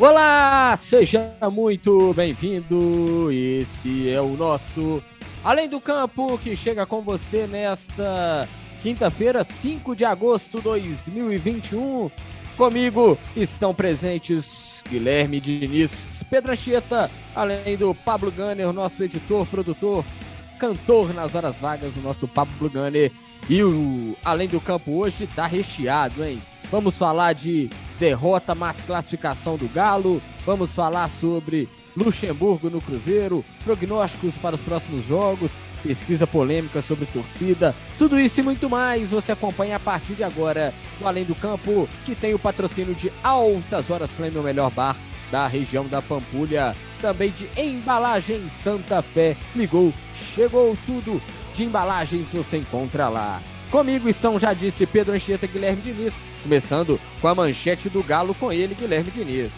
Olá, seja muito bem-vindo. Esse é o nosso Além do Campo que chega com você nesta quinta-feira, 5 de agosto de 2021. Comigo estão presentes Guilherme Diniz, Pedro Anchieta, além do Pablo Gunner, nosso editor, produtor, cantor nas horas vagas, o nosso Pablo Gunner. E o Além do Campo hoje tá recheado, hein? Vamos falar de derrota, mas classificação do Galo. Vamos falar sobre Luxemburgo no Cruzeiro, prognósticos para os próximos jogos, pesquisa polêmica sobre torcida, tudo isso e muito mais você acompanha a partir de agora no Além do Campo, que tem o patrocínio de Altas Horas Flame, o melhor bar da região da Pampulha, também de Embalagem Santa Fé. Ligou, chegou tudo de embalagens você encontra lá. Comigo estão, já disse, Pedro Anchieta e Guilherme Diniz, começando com a manchete do Galo com ele, Guilherme Diniz.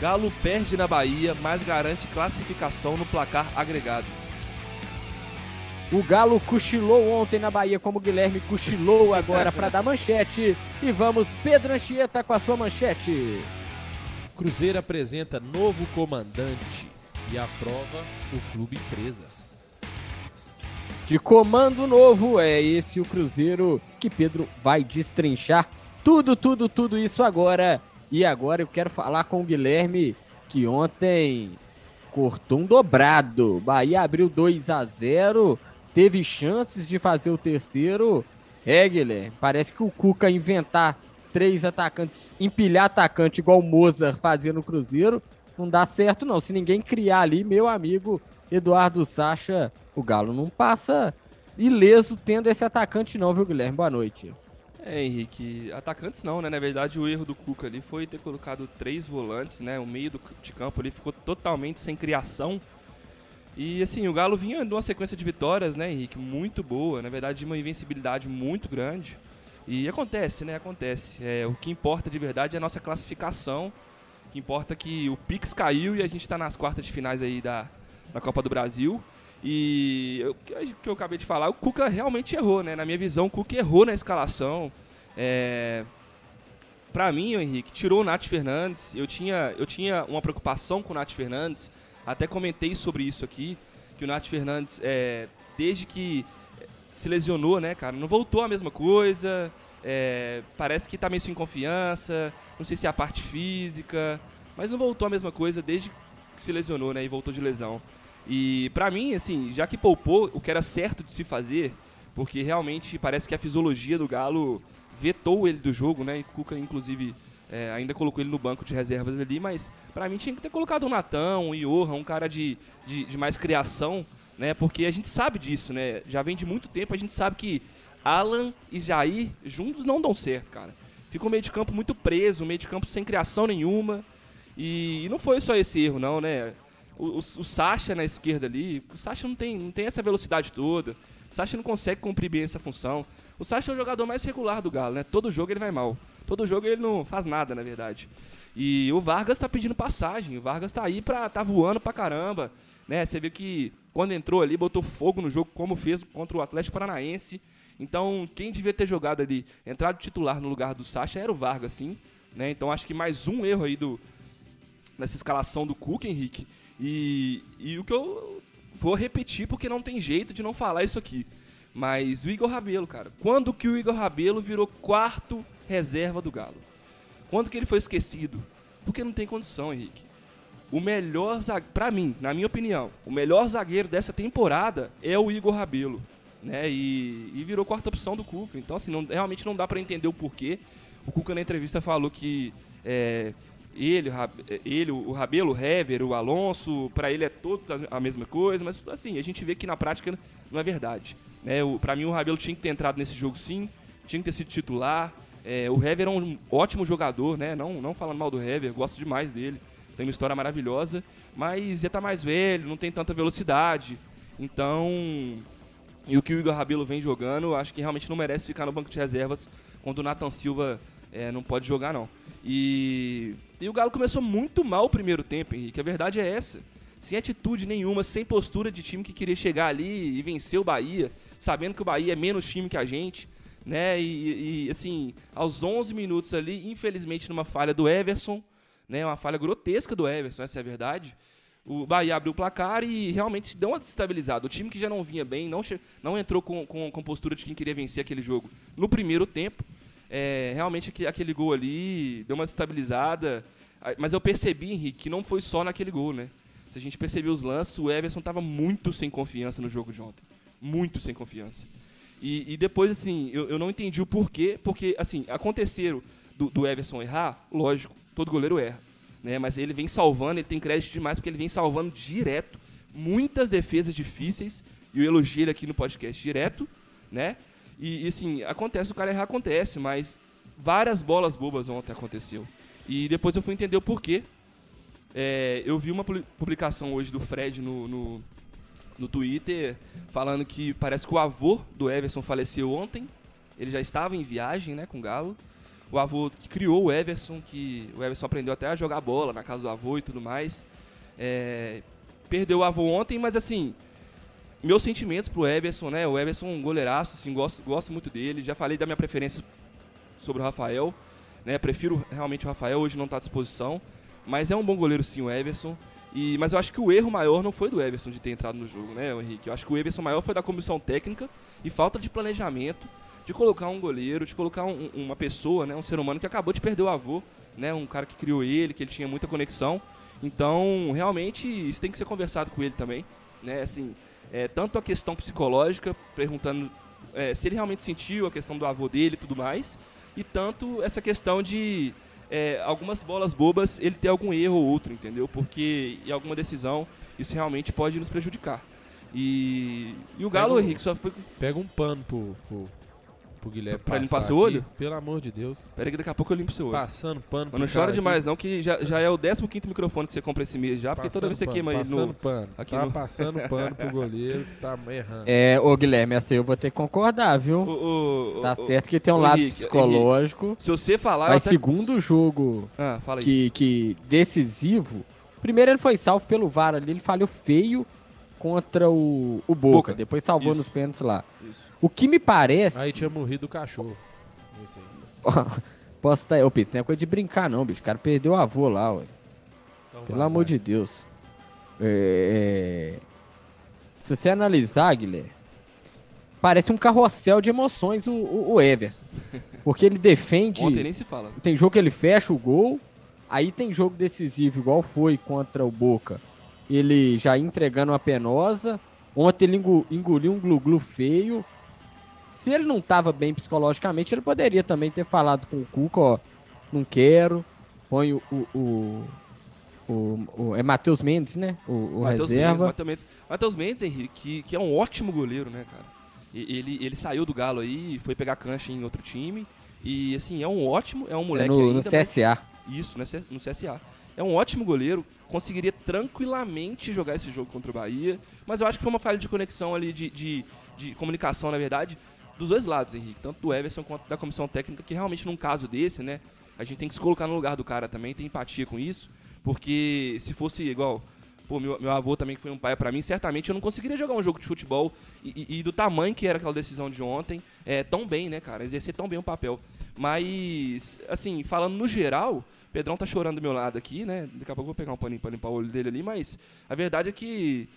Galo perde na Bahia, mas garante classificação no placar agregado. O Galo cochilou ontem na Bahia, como o Guilherme cochilou agora para dar manchete. E vamos, Pedro Anchieta, com a sua manchete. Cruzeiro apresenta novo comandante e aprova o clube empresa. De comando novo, é esse o Cruzeiro que Pedro vai destrinchar tudo, tudo, tudo isso agora e agora eu quero falar com o Guilherme, que ontem cortou um dobrado. Bahia abriu 2 a 0 teve chances de fazer o terceiro. É, Guilherme, parece que o Cuca inventar três atacantes, empilhar atacante igual o Mozart fazia no Cruzeiro, não dá certo não. Se ninguém criar ali, meu amigo Eduardo Sacha, o Galo não passa ileso tendo esse atacante não, viu, Guilherme? Boa noite. É, Henrique, atacantes não, né? Na verdade, o erro do Cuca ali foi ter colocado três volantes, né? O meio do, de campo ali ficou totalmente sem criação. E assim, o Galo vinha de uma sequência de vitórias, né, Henrique? Muito boa, na verdade, de uma invencibilidade muito grande. E acontece, né? Acontece. É, o que importa de verdade é a nossa classificação. O que importa é que o Pix caiu e a gente está nas quartas de finais aí da, da Copa do Brasil. E o que eu acabei de falar, o Cuca realmente errou, né? Na minha visão, o Cuca errou na escalação. É... Para mim, Henrique, tirou o Nath Fernandes. Eu tinha, eu tinha uma preocupação com o Nath Fernandes. Até comentei sobre isso aqui. Que o Nath Fernandes, é, desde que se lesionou, né, cara, não voltou a mesma coisa. É, parece que tá meio sem confiança. Não sei se é a parte física. Mas não voltou a mesma coisa desde que se lesionou, né? E voltou de lesão. E para mim, assim, já que poupou o que era certo de se fazer, porque realmente parece que a fisiologia do Galo vetou ele do jogo, né? E Cuca, inclusive, é, ainda colocou ele no banco de reservas ali, mas para mim tinha que ter colocado um Natão, um Iorra, um cara de, de, de, mais criação, né? Porque a gente sabe disso, né? Já vem de muito tempo, a gente sabe que Alan e Jair juntos não dão certo, cara. Fica o meio de campo muito preso, o meio de campo sem criação nenhuma. E, e não foi só esse erro, não, né? O, o, Sacha na esquerda ali, o Sacha não tem, não tem essa velocidade toda. O Sacha não consegue cumprir bem essa função. O Sacha é o jogador mais regular do Galo, né? Todo jogo ele vai mal. Todo jogo ele não faz nada, na verdade. E o Vargas tá pedindo passagem. O Vargas tá aí pra. tá voando pra caramba. Né? Você vê que quando entrou ali, botou fogo no jogo, como fez contra o Atlético Paranaense. Então, quem devia ter jogado ali, entrado titular no lugar do Sacha, era o Vargas, sim. Né? Então acho que mais um erro aí do, nessa escalação do Cook, Henrique. E, e o que eu vou repetir porque não tem jeito de não falar isso aqui. Mas o Igor Rabelo, cara. Quando que o Igor Rabelo virou quarto reserva do Galo? Quando que ele foi esquecido? Porque não tem condição, Henrique. O melhor zagueiro, pra mim, na minha opinião, o melhor zagueiro dessa temporada é o Igor Rabelo. Né? E, e virou quarta opção do Cuca. Então, assim, não, realmente não dá para entender o porquê. O Cuca na entrevista falou que é, ele, ele o Rabelo, o Hever, o Alonso, para ele é tudo a mesma coisa, mas assim, a gente vê que na prática não é verdade. Né? Para mim, o Rabelo tinha que ter entrado nesse jogo sim, tinha que ter sido titular. É, o Hever é um ótimo jogador, né? não, não falando mal do Hever, gosto demais dele, tem uma história maravilhosa, mas já tá mais velho, não tem tanta velocidade, então. E o que o Igor Rabelo vem jogando, acho que realmente não merece ficar no banco de reservas quando o Nathan Silva é, não pode jogar, não. E, e o Galo começou muito mal o primeiro tempo, Henrique. A verdade é essa. Sem atitude nenhuma, sem postura de time que queria chegar ali e vencer o Bahia, sabendo que o Bahia é menos time que a gente. né? E, e, assim, aos 11 minutos ali, infelizmente numa falha do Everson, né? Uma falha grotesca do Everson, essa é a verdade. O Bahia abriu o placar e realmente se deu uma desestabilizada. O time que já não vinha bem, não, não entrou com, com, com postura de quem queria vencer aquele jogo no primeiro tempo. É, realmente aquele gol ali deu uma desestabilizada. Mas eu percebi, Henrique, que não foi só naquele gol, né? Se a gente perceber os lances, o Everson estava muito sem confiança no jogo de ontem. Muito sem confiança. E, e depois, assim, eu, eu, não entendi o porquê, porque, assim, aconteceram do, do Everson errar, lógico, todo goleiro erra. Né? Mas ele vem salvando, ele tem crédito demais, porque ele vem salvando direto muitas defesas difíceis, e eu elogio ele aqui no podcast direto, né? E, e assim, acontece, o cara errar acontece, mas várias bolas bobas ontem aconteceu. E depois eu fui entender o porquê. É, eu vi uma publicação hoje do Fred no, no, no, Twitter falando que parece que o avô do Everson faleceu ontem. Ele já estava em viagem né, com o Galo. O avô que criou o Everson, que o Everson aprendeu até a jogar bola na casa do avô e tudo mais. É, perdeu o avô ontem, mas assim, meus sentimentos pro Everson, né? O Everson é um goleiraço, assim, gosto, gosto muito dele. Já falei da minha preferência sobre o Rafael, né? Prefiro realmente o Rafael, hoje não está à disposição. Mas é um bom goleiro sim o Everson. E, mas eu acho que o erro maior não foi do Everson de ter entrado no jogo, né, Henrique? Eu acho que o Everson maior foi da comissão técnica e falta de planejamento de colocar um goleiro, de colocar um, uma pessoa, né, um ser humano que acabou de perder o avô, né, um cara que criou ele, que ele tinha muita conexão. Então, realmente, isso tem que ser conversado com ele também, né? Assim, é, tanto a questão psicológica, perguntando é, se ele realmente sentiu a questão do avô dele e tudo mais, e tanto essa questão de é, algumas bolas bobas ele ter algum erro ou outro, entendeu? Porque em alguma decisão isso realmente pode nos prejudicar. E, e o Galo, pega Henrique, só foi. Pega um pano pro, pro, pro Guilherme. Pra limpar seu olho? Pelo amor de Deus. Pera que daqui a pouco eu limpo seu olho. Passando pano Mas não chora demais, não, que já, já é o 15 microfone que você compra esse mês já, porque passando toda vez você pano, queima aí passando no. Pano. Aqui tá no... passando pano pro goleiro que tá errando. É, ô Guilherme, essa eu vou ter que concordar, viu? O, o, tá o, certo que tem um lado Henrique, psicológico. Henrique, se você falar. Mas até... segundo jogo ah, fala aí. que, que decisivo. Primeiro ele foi salvo pelo VAR ali, ele falhou feio contra o, o Boca. Boca. Depois salvou Isso. nos pênaltis lá. Isso. O que me parece. Aí tinha morrido o cachorro. Posso estar. Ô, Pito, não é coisa de brincar, não, bicho. O cara perdeu o avô lá, ué. Então, Pelo vai, amor vai. de Deus. É... Se você analisar, Guilherme, parece um carrossel de emoções o, o, o Everson. Porque ele defende. Ontem nem se fala. Tem jogo que ele fecha o gol. Aí tem jogo decisivo, igual foi contra o Boca. Ele já entregando uma penosa. Ontem ele engoliu um glu-glu feio se ele não estava bem psicologicamente, ele poderia também ter falado com o Cuca, ó, não quero, põe o, o, o o, o, é Matheus Mendes, né? O, o Mateus reserva. Matheus Mendes, Matheus Mendes, Henrique, que, que é um ótimo goleiro, né, cara? Ele, ele saiu do Galo aí, foi pegar cancha em outro time. E, assim, é um ótimo, é um moleque é no, ainda. No CSA. Mas, isso, no CSA. É um ótimo goleiro, conseguiria tranquilamente jogar esse jogo contra o Bahia. Mas eu acho que foi uma falha de conexão ali, de, de, de comunicação, na verdade dos dois lados, Henrique, tanto do Everson quanto da comissão técnica, que realmente num caso desse, né, a gente tem que se colocar no lugar do cara também, tem empatia com isso, porque se fosse igual, pô, meu, meu avô também que foi um pai para mim, certamente eu não conseguiria jogar um jogo de futebol e, e, e, do tamanho que era aquela decisão de ontem, é, tão bem, né, cara, exercer tão bem o papel. Mas, assim, falando no geral, Pedrão tá chorando do meu lado aqui, né? Daqui a pouco eu vou pegar um paninho pra limpar o olho dele ali, mas a verdade é que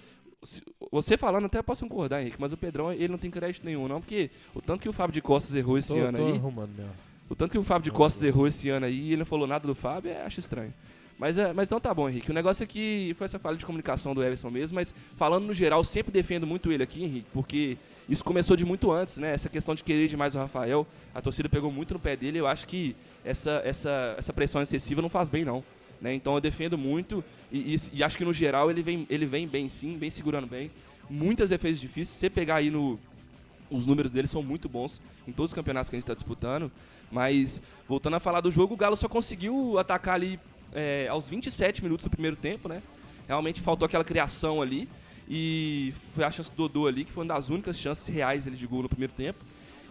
você falando até posso concordar, Henrique, mas o Pedrão ele não tem crédito nenhum, não, porque o tanto que o Fábio de Costas errou esse tô, ano tô aí. Arrumando mesmo. O tanto que o Fábio de Costas errou esse ano aí e ele não falou nada do Fábio, é, acho estranho. Mas, é, mas não tá bom, Henrique. O negócio é que foi essa falha de comunicação do Everson mesmo, mas falando no geral, sempre defendo muito ele aqui, Henrique, porque isso começou de muito antes, né? Essa questão de querer demais o Rafael, a torcida pegou muito no pé dele. Eu acho que essa, essa, essa pressão excessiva não faz bem, não. Né? Então eu defendo muito e, e, e acho que no geral ele vem, ele vem bem sim, bem segurando bem muitas defesas difíceis. Se você pegar aí no. Os números dele são muito bons em todos os campeonatos que a gente está disputando. Mas, voltando a falar do jogo, o Galo só conseguiu atacar ali é, aos 27 minutos do primeiro tempo, né? Realmente faltou aquela criação ali. E foi a chance do Dodô ali, que foi uma das únicas chances reais ele de gol no primeiro tempo.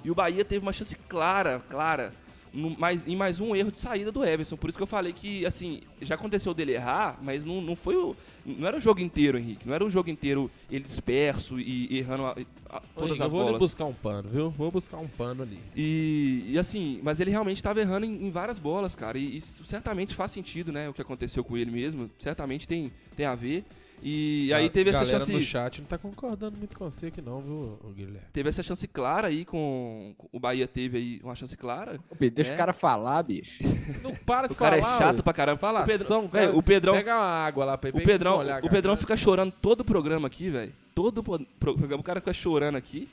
E o Bahia teve uma chance clara, clara, no- mais, em mais um erro de saída do Everson. Por isso que eu falei que, assim, já aconteceu dele errar, mas não, não foi o. Não era o jogo inteiro, Henrique. Não era o jogo inteiro ele disperso e errando a- a- todas Henrique, as eu vou ali bolas. buscar um pano, viu? Vou buscar um pano ali. E, e assim, mas ele realmente estava errando em, em várias bolas, cara. E isso certamente faz sentido, né? O que aconteceu com ele mesmo. Certamente tem, tem a ver. E aí A teve essa chance. no chat não tá concordando muito com você aqui não, viu, Guilherme? Teve essa chance clara aí com. O Bahia teve aí uma chance clara. Ô, Pedro, deixa É. o cara falar, bicho. Não para de O cara falar. é chato ué. pra caramba. Falação, o, Pedrão, cara. velho, o Pedrão, Pega uma água lá pra o Pedrão, molhar o Pedrão fica chorando todo o programa aqui, velho. Todo o programa, o cara fica chorando aqui.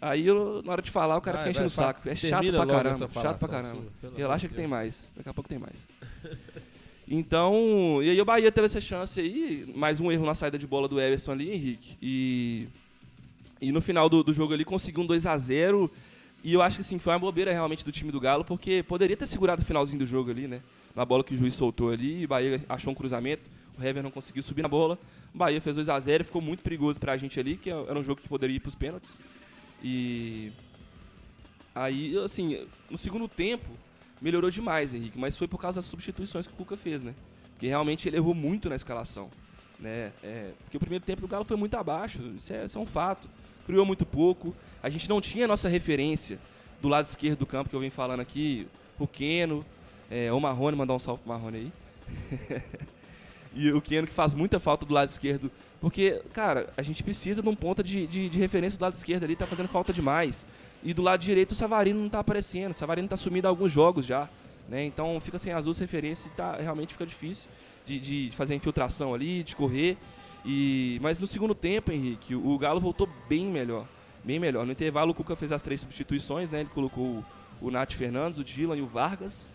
Aí, eu- na hora de falar, o cara fica enchendo o saco. É chato pra caramba. Chato pra caramba. Relaxa que tem mais. Daqui a pouco tem mais. Então, e aí o Bahia teve essa chance aí, mais um erro na saída de bola do Everson ali, Henrique. E, e no final do, do jogo ali conseguiu um 2 a 0 E eu acho que assim, foi uma bobeira realmente do time do Galo, porque poderia ter segurado o finalzinho do jogo ali, né? Na bola que o juiz soltou ali, o Bahia achou um cruzamento, o Hever não conseguiu subir na bola. O Bahia fez 2 a 0 e ficou muito perigoso pra gente ali, que era um jogo que poderia ir pros pênaltis. E aí, assim, no segundo tempo, melhorou demais, Henrique, mas foi por causa das substituições que o Cuca fez, né? Porque realmente ele errou muito na escalação, né? É, porque o primeiro tempo do Galo foi muito abaixo, isso é, isso é um fato. Criou muito pouco, a gente não tinha a nossa referência do lado esquerdo do campo, que eu venho falando aqui, o Keno, é, o Marrone, mandar um salve pro Marrone aí. e o Keno que faz muita falta do lado esquerdo, porque, cara, a gente precisa de um ponta de, de, de referência do lado esquerdo ali, tá fazendo falta demais. E do lado direito o Savarino não tá aparecendo. O Savarino tá sumido há alguns jogos já. Né? Então fica sem as duas referências e tá, realmente fica difícil de, de fazer infiltração ali, de correr. E, mas no segundo tempo, Henrique, o Galo voltou bem melhor. Bem melhor. No intervalo o Cuca fez as três substituições, né? Ele colocou o, o Nath Fernandes, o Dylan e o Vargas.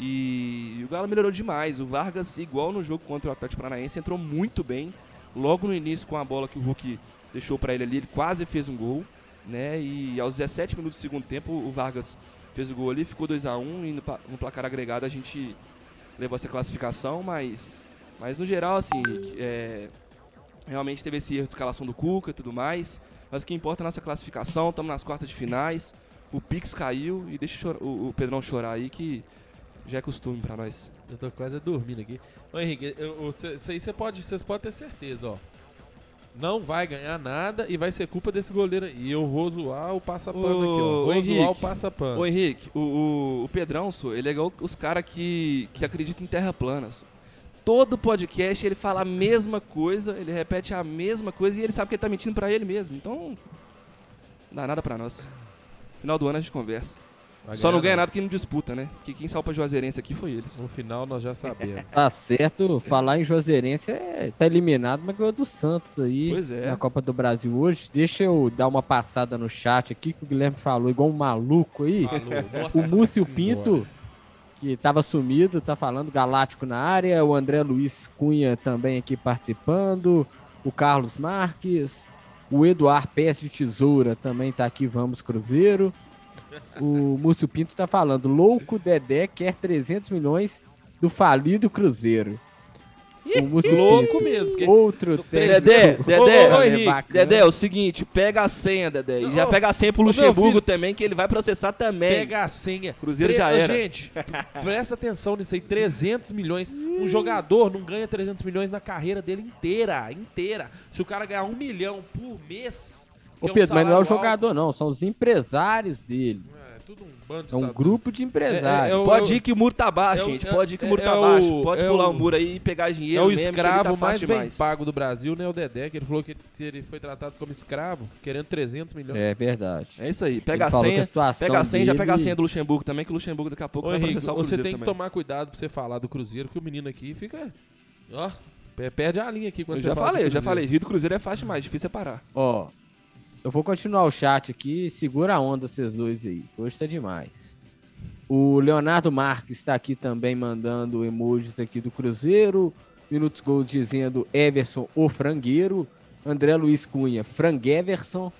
E, o Galo melhorou demais. O Vargas, igual no jogo contra o Atlético Paranaense, entrou muito bem. Logo no início, com a bola que o Hulk deixou para ele ali, ele quase fez um gol né? E aos 17 minutos do segundo tempo, o Vargas fez o gol ali, ficou 2 a 1 e no, pla- no placar agregado a gente levou essa classificação, mas, mas no geral, assim, é, realmente teve esse erro de escalação do Cuca e tudo mais, mas o que importa é a nossa classificação, estamos nas quartas de finais, o Pix caiu e deixa o, o Pedrão chorar aí que já é costume para nós. Eu tô quase dormindo aqui. Ô Henrique, eu- eu- cê- isso aí você pode, vocês podem ter certeza, ó. Não vai ganhar nada e vai ser culpa desse goleiro aí. E eu vou zoar o passapano aqui, ó. Vou Henrique, zoar o passapano. Ô Henrique, o, o, o Pedrão, sô, ele é igual os caras que, que acreditam em terra plana. sô. Todo podcast ele fala a mesma coisa, ele repete a mesma coisa e ele sabe que ele tá mentindo pra ele mesmo. Então, não dá nada pra nós. Final do ano a gente conversa. Vai Só não ganha nada quem não disputa, né? Porque quem saiu pra Juazeirense aqui foi eles. No final nós já sabemos. Tá certo, falar em Juazeirense é, tá eliminado, mas ganhou do Santos aí Pois é. na Copa do Brasil hoje. Deixa eu dar uma passada no chat aqui que o Guilherme falou igual um maluco aí. Falou, O Múcio senhora. Pinto, que tava sumido, tá falando Galáctico na área. O André Luiz Cunha também aqui participando. O Carlos Marques. O Eduardo Pés de Tesoura também tá aqui, vamos Cruzeiro. O Múcio Pinto tá falando, louco Dedé quer 300 milhões do falido Cruzeiro. O Múcio Louco Pinto, mesmo, porque outro técnico. Dedé, Dedé, Ô, ô, Henrique. Dedé, é o seguinte, pega a senha, Dedé. E já pega a senha pro Luxemburgo também, que ele vai processar também. Pega a senha. Cruzeiro Tre- já era. Gente, presta atenção nisso aí. 300 milhões. Um jogador não ganha 300 milhões na carreira dele inteira. Inteira. Se o cara ganhar um milhão por mês. Ô é um Pedro, mas não é o jogador não, são os empresários dele. alto, É tudo um bando de É um sabe- grupo de empresários. É, é o- Pode ir que o muro tá baixo, é o- gente. é- Pode ir que o é- muro é tá o- baixo. Pode é pular o- o muro aí e pegar dinheiro É o mesmo, ele escravo tá mais bem pago do Brasil, né? O Dedé, que ele falou que ele foi tratado como escravo, querendo 300 milhões. É verdade. É isso aí. Pega Ele a senha. situação Pega a senha e já dele- pega a senha do Luxemburgo também, que o Luxemburgo daqui a pouco Ô, vai Henrique, processar o você Cruzeiro tem que tomar cuidado pra você falar do Cruzeiro, que o menino aqui fica. Ó, pe- perde a linha aqui quando Eu você já falei, eu já falei. Rio do Cruzeiro é fácil demais, difícil é parar. Ó, eu vou continuar o chat aqui. Segura a onda vocês dois aí. Hoje tá demais. O Leonardo Marques está aqui também mandando emojis aqui do Cruzeiro. Minutos Gold dizendo Everson, o frangueiro. André Luiz Cunha, Frangueverson.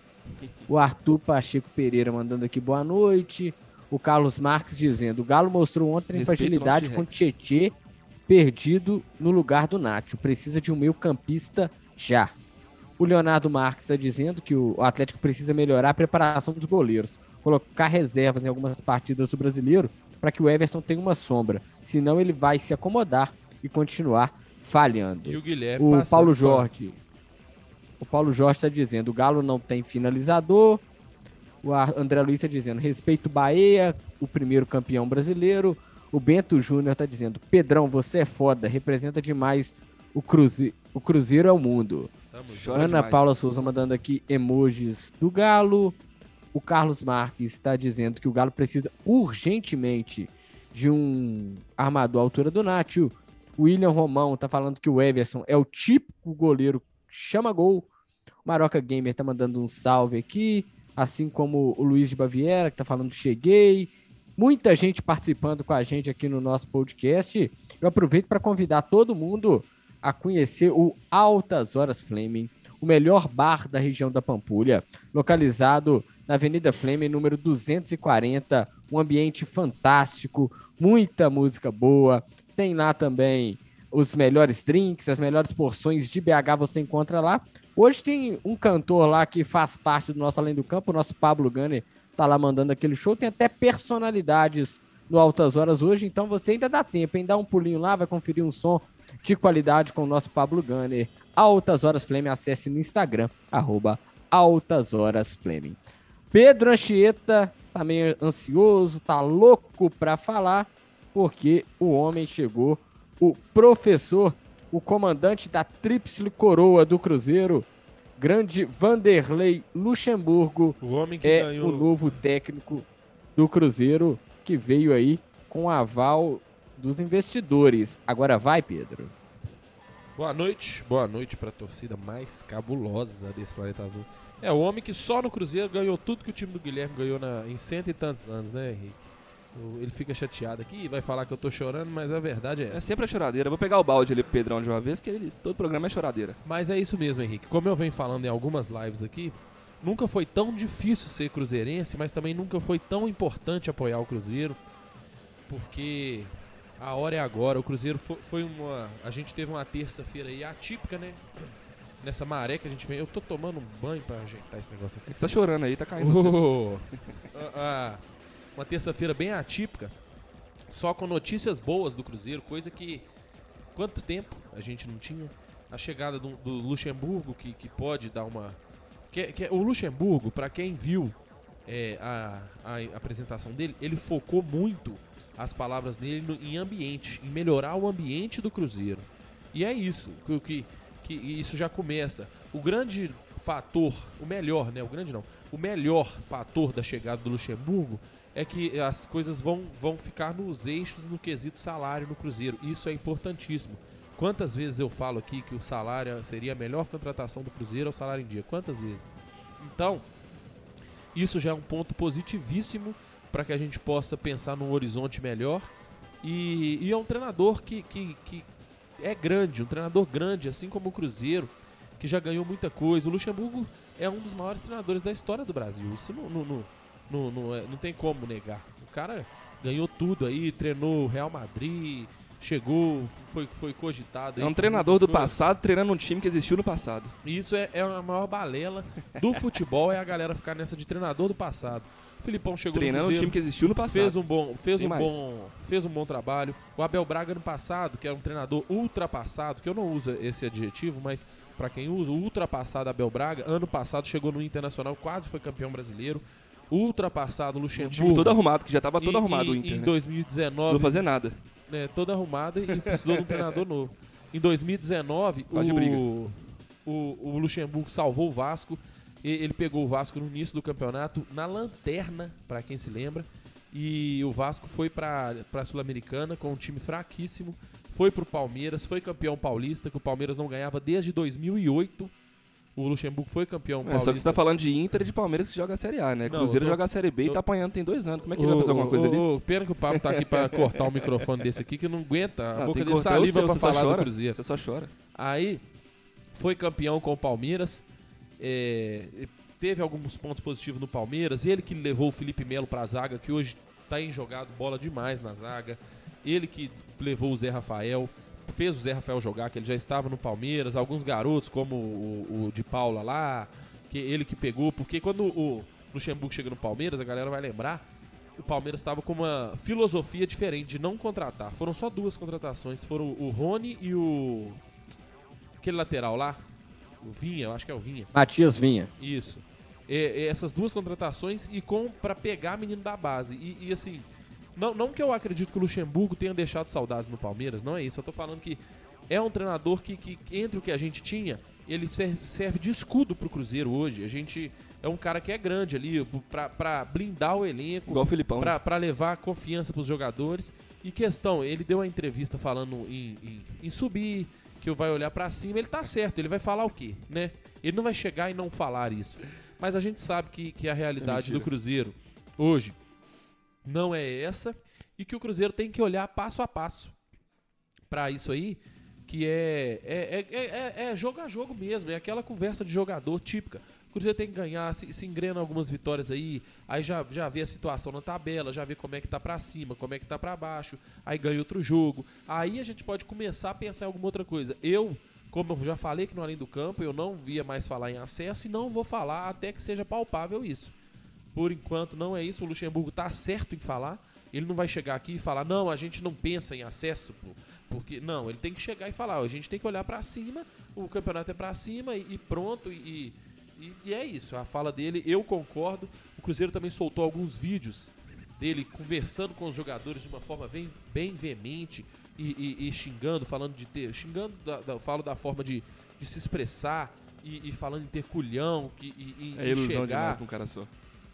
O Arthur Pacheco Pereira mandando aqui boa noite. O Carlos Marques dizendo: o Galo mostrou ontem Respeita o fragilidade com. Tietê perdido no lugar do Nacho. Precisa de um meio-campista já. O Leonardo Marques está dizendo que o Atlético precisa melhorar a preparação dos goleiros. colocar reservas em algumas partidas do brasileiro para que o Everson tenha uma sombra. Senão ele vai se acomodar e continuar falhando. E o Guilherme O Paulo. Jorge. O Paulo Jorge está dizendo: o Galo não tem finalizador. O André Luiz está dizendo: respeito o Bahia, o primeiro campeão brasileiro. O Bento Júnior está dizendo: Pedrão, você é foda, representa demais o, cruze... o Cruzeiro é o mundo. Ana demais. Paula Souza mandando aqui emojis do Galo. O Carlos Marques está dizendo que o Galo precisa urgentemente de um armador à altura do Nacho. O William Romão tá falando que o Everson é o típico goleiro que chama gol. O Maroca Gamer tá mandando um salve aqui, assim como o Luiz de Baviera, que tá falando cheguei. Muita gente participando com a gente aqui no nosso podcast. Eu aproveito para convidar todo mundo a conhecer o Altas Horas Fleming, o melhor bar da região da Pampulha, localizado na Avenida Fleming, número 240, um ambiente fantástico, muita música boa. Tem lá também os melhores drinks, as melhores porções de BH você encontra lá. Hoje tem um cantor lá que faz parte do nosso Além do Campo, o nosso Pablo Gunner tá lá mandando aquele show. Tem até personalidades no Altas Horas hoje, então você ainda dá tempo, hein? Dá um pulinho lá, vai conferir um som de qualidade com o nosso Pablo Gunner. Altas Horas Fleming, acesse no Instagram, arroba Altas Horas Fleming. Pedro Anchieta tá meio ansioso, tá louco pra falar, porque o homem chegou, o professor, o comandante da Tríplice Coroa do Cruzeiro, grande Vanderlei Luxemburgo, O homem que é ganhou. o novo técnico do Cruzeiro, que veio aí com aval dos investidores. Agora vai, Pedro. Boa noite, boa noite pra torcida mais cabulosa desse planeta azul. É o homem que só no Cruzeiro ganhou tudo que o time do Guilherme ganhou na- em cento e tantos anos, né, Henrique? O- Ele fica chateado aqui, vai falar que eu tô chorando, mas a verdade é É essa. sempre a choradeira. Eu Vou pegar o balde ali pro Pedrão de uma vez, que ele, todo programa é choradeira. Mas é isso mesmo, Henrique. Como eu venho falando em algumas lives aqui, nunca foi tão difícil ser cruzeirense, mas também nunca foi tão importante apoiar o Cruzeiro, porque a hora é agora. O Cruzeiro fo- foi uma. A gente teve uma terça-feira aí atípica, né? Nessa maré que a gente vem. Eu tô tomando um banho pra ajeitar esse negócio aqui. Que você tá chorando aí, tá caindo. Oh, ah, ah, uma terça-feira bem atípica, só com notícias boas do Cruzeiro, coisa que quanto tempo a gente não tinha. A chegada do, do Luxemburgo, que, que pode dar uma. Que, que- o Luxemburgo, pra quem viu é, a, a apresentação dele, ele focou muito as palavras dele no- em ambiente, em melhorar o ambiente do Cruzeiro. E é isso, que, que, que isso já começa. O grande fator, o melhor, né? O grande não. O melhor fator da chegada do Luxemburgo é que as coisas vão, vão ficar nos eixos no quesito salário no Cruzeiro. Isso é importantíssimo. Quantas vezes eu falo aqui que o salário seria a melhor contratação do Cruzeiro é o salário em dia? Quantas vezes? Então, isso já é um ponto positivíssimo para que a gente possa pensar num horizonte melhor. E, e é um treinador que, que, que é grande, um treinador grande, assim como o Cruzeiro, que já ganhou muita coisa. O Luxemburgo é um dos maiores treinadores da história do Brasil. Isso não, não, não, não, não, é- não tem como negar. O cara ganhou tudo aí, treinou o Real Madrid, chegou, foi, foi cogitado. aí É um treinador do coisas. passado treinando um time que existiu no passado. E Isso é, é a maior balela do futebol, é a galera ficar nessa de treinador do passado. O Filipão chegou Treinando no um Cruzeiro, time que existiu no passado. fez um bom, fez Tem um mais. bom, fez um bom trabalho. O Abel Braga ano passado, que era um treinador ultrapassado, que eu não uso esse adjetivo, mas pra quem usa, o ultrapassado Abel Braga, ano passado chegou no Internacional, quase foi campeão brasileiro. Ultrapassado Um Luxemburgo. time todo arrumado, que já tava todo em- arrumado em, o Inter, Em né? 2019, Não precisou fazer nada. né, todo arrumado e precisou de um treinador novo. Em 2019, Quase de briga. o, o, o Luxemburgo salvou o Vasco. E- Ele pegou o Vasco no início do campeonato na lanterna, pra quem se lembra. E o Vasco foi pra, pra Sul-Americana com um time fraquíssimo. Foi pro Palmeiras, foi campeão paulista, que o Palmeiras não ganhava desde 2008. O Luxemburgo foi campeão É, paulista. só que você tá falando de Inter e de Palmeiras que joga a Série A, né? Não, Cruzeiro tô- joga a Série B e tô- tá apanhando tem dois anos. Como é que ele vai fazer alguma coisa ô, ali? ô, Pena que o Pablo tá aqui pra cortar o microfone desse aqui, que não aguenta. A Ah, boca dele o saliva seu, pra falar do chora. Cruzeiro. Você só chora. Aí foi campeão com o Palmeiras. É, teve alguns pontos positivos no Palmeiras. Ele que levou o Felipe Melo pra zaga, que hoje tá em jogado bola demais na zaga. Ele que levou o Zé Rafael. Fez o Zé Rafael jogar, que ele já estava no Palmeiras. Alguns garotos, como o, o de Paula lá, que ele que pegou. Porque quando o, Luxemburgo chega no Palmeiras, a galera vai lembrar, o Palmeiras estava com uma filosofia diferente de não contratar. Foram só duas contratações, foram o Rony e o aquele lateral lá, o Vinha, eu acho que é o Vinha. Matias Vinha. Isso. É, é essas duas contratações e com para pegar menino da base. E, e, assim, não, não que eu acredito que o Luxemburgo tenha deixado saudades no Palmeiras, não é isso. Eu tô falando que é um treinador que, que entre o que a gente tinha, ele serve de escudo pro Cruzeiro hoje. A gente é um cara que é grande ali para blindar o elenco, igual o Filipão, para né? levar confiança pros jogadores. E questão, ele deu uma entrevista falando em, em, em subir, que vai olhar para cima, ele tá certo, ele vai falar o quê, né? Ele não vai chegar e não falar isso. Mas a gente sabe que, que a realidade é do Cruzeiro hoje não é essa e que o Cruzeiro tem que olhar passo a passo para isso aí, que é é, é, é, é, jogo a jogo mesmo, é aquela conversa de jogador típica. O Cruzeiro tem que ganhar, se, se engrena algumas vitórias aí, aí já, já vê a situação na tabela, já vê como é que tá para cima, como é que tá para baixo, aí ganha outro jogo. Aí a gente pode começar a pensar em alguma outra coisa. Eu, como eu já falei que no Além do Campo, eu não via mais falar em acesso e não vou falar até que seja palpável isso. Por enquanto não é isso, o Luxemburgo tá certo em falar. Ele não vai chegar aqui e falar, não, a gente não pensa em acesso, pô, porque não, ele tem que chegar e falar, a gente tem que olhar para cima, o campeonato é para cima e, e pronto e, e, e, é isso, a fala dele, eu concordo. O Cruzeiro também soltou alguns vídeos dele conversando com os jogadores de uma forma bem, bem veemente e, e, e xingando, falando de ter. Xingando, da, da, falo da forma de, de se expressar e, falando em ter culhão e, e, é ilusão chegar. demais com um cara só.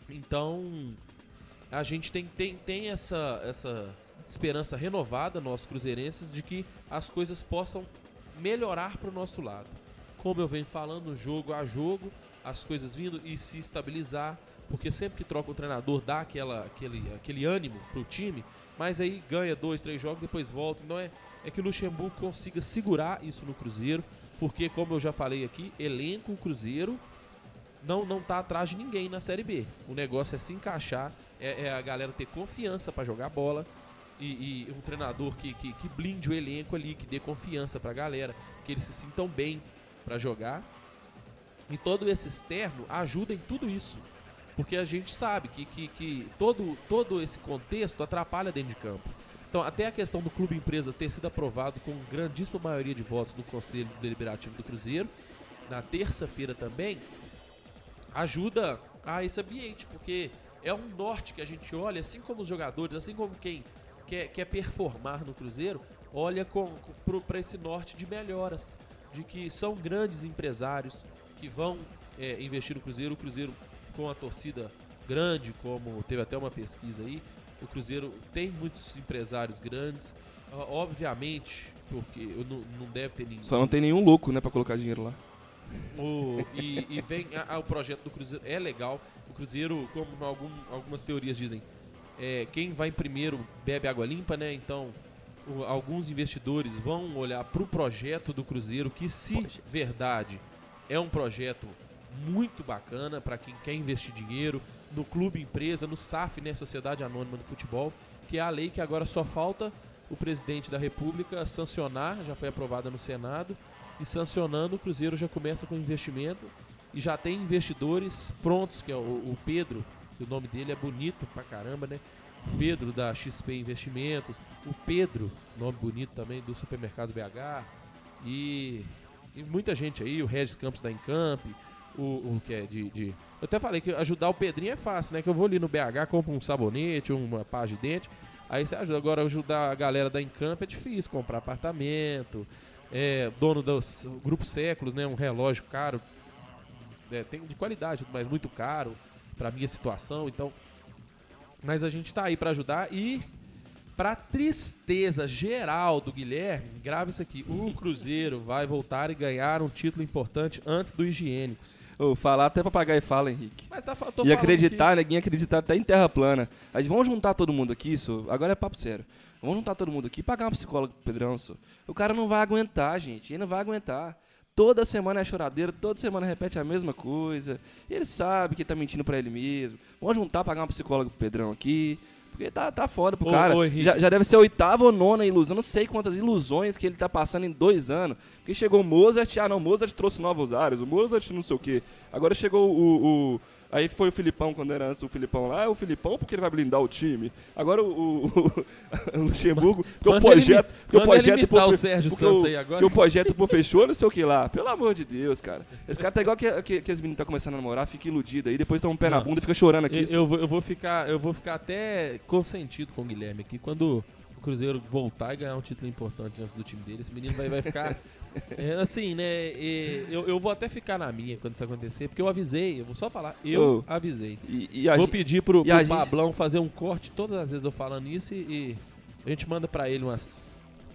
Então, a gente tem, tem, tem essa, essa esperança renovada, nós cruzeirenses, de que as coisas possam melhorar para o nosso lado. Como eu venho falando, jogo a jogo, as coisas vindo e se estabilizar, porque sempre que troca o treinador dá aquela, aquele, aquele ânimo pro time, mas aí ganha dois, três jogos, depois volta. Então é, é que o Luxemburgo consiga segurar isso no Cruzeiro, porque como eu já falei aqui, elenco o Cruzeiro não não tá atrás de ninguém na Série B. O negócio é se encaixar, é, é a galera ter confiança para jogar bola e, e, um treinador que, que, que blinde o elenco ali, que dê confiança para a galera, que eles se sintam bem para jogar e todo esse externo ajuda em tudo isso. Porque a gente sabe que, que, que todo, todo esse contexto atrapalha dentro de campo. Então, até a questão do clube empresa ter sido aprovado com grandíssima maioria de votos do Conselho Deliberativo do Cruzeiro, na terça-feira também, ajuda a esse ambiente, porque é um norte que a gente olha, assim como os jogadores, assim como quem quer, quer performar no Cruzeiro, olha para esse norte de melhoras, de que são grandes empresários, que vão é, investir no Cruzeiro. O Cruzeiro com a torcida grande, como teve até uma pesquisa aí, o Cruzeiro tem muitos empresários grandes. obviamente, porque não, não deve ter ninguém. Só não tem nenhum louco, né, para colocar dinheiro lá. O, e, e, vem a, a, o projeto do Cruzeiro é legal. O Cruzeiro, como algum, algumas teorias dizem, é, quem vai primeiro bebe água limpa, né? Então o, alguns investidores vão olhar para o projeto do Cruzeiro que, se Poxa. verdade é um projeto muito bacana para quem quer investir dinheiro no clube empresa, no SAF, né, Sociedade Anônima do Futebol, que é a lei que agora só falta o presidente da República sancionar, já foi aprovada no Senado, e sancionando o Cruzeiro já começa com investimento e já tem investidores prontos, que é o, o Pedro, que o nome dele é bonito pra caramba, né? Pedro da XP Investimentos, o Pedro, nome bonito também do Supermercados BH, e e muita gente aí, o Regis Campos da Encamp, o, o que é de, de, Eu até falei que ajudar o Pedrinho é fácil, né? Que eu vou ali no BH, compro um sabonete, uma pá de dente. Aí você ajuda. Agora, ajudar a galera da Encamp é difícil, comprar apartamento. É, dono do Grupo Séculos, né? Um relógio caro. É, tem de qualidade, mas muito caro pra minha situação. Então. Mas a gente tá aí para ajudar e Pra tristeza geral do Guilherme, grave isso aqui. O Cruzeiro vai voltar e ganhar um título importante antes do Higiênicos. Ô, falar até papagaio fala, Henrique. Mas tá, tô e acreditar, que... neguinho acreditar até em terra plana. Aí vamos juntar todo mundo aqui, isso. Agora é papo sério. Vamos juntar todo mundo aqui e pagar um psicólogo pro Pedrão, isso. O cara não vai aguentar, gente. Ele não vai aguentar. Toda semana é choradeira, toda semana repete a mesma coisa. Ele sabe que tá mentindo para ele mesmo. Vamos juntar, pagar um psicólogo pro Pedrão aqui. Porque tá, tá foda pro ô, cara. Ô, já, já deve ser a oitava ou nona ilusão. Não sei quantas ilusões que ele tá passando em dois anos. Porque chegou o Mozart, ah não, Mozart trouxe novos áreas, o Mozart não sei o quê. Agora chegou o, o, Aí foi o Filipão, quando era antes o Filipão lá, é o Filipão porque ele vai blindar o time. Agora o, o, o Luxemburgo, porque o projeto. Porque o projeto pô, o Sérgio porque Santos o- aí agora. o projeto pô, fechou, não sei o que lá. Pelo amor de Deus, cara. Esse cara tá igual que, que, que as meninas estão começando a namorar, fica iludido aí, depois toma um pé na Não. bunda e fica chorando aqui. Eu, eu vou, eu vou ficar, eu vou ficar até consentido com o Guilherme aqui quando Cruzeiro voltar e ganhar um título importante antes do time dele. Esse menino vai, vai ficar. é, assim, né? e eu, eu vou até ficar na minha quando isso acontecer, porque eu avisei, eu vou só falar, eu Ô, avisei. E, e Vou gente- pedir pro, pro gente- Pablão fazer um corte todas as vezes eu falando isso e, e a gente manda pra ele umas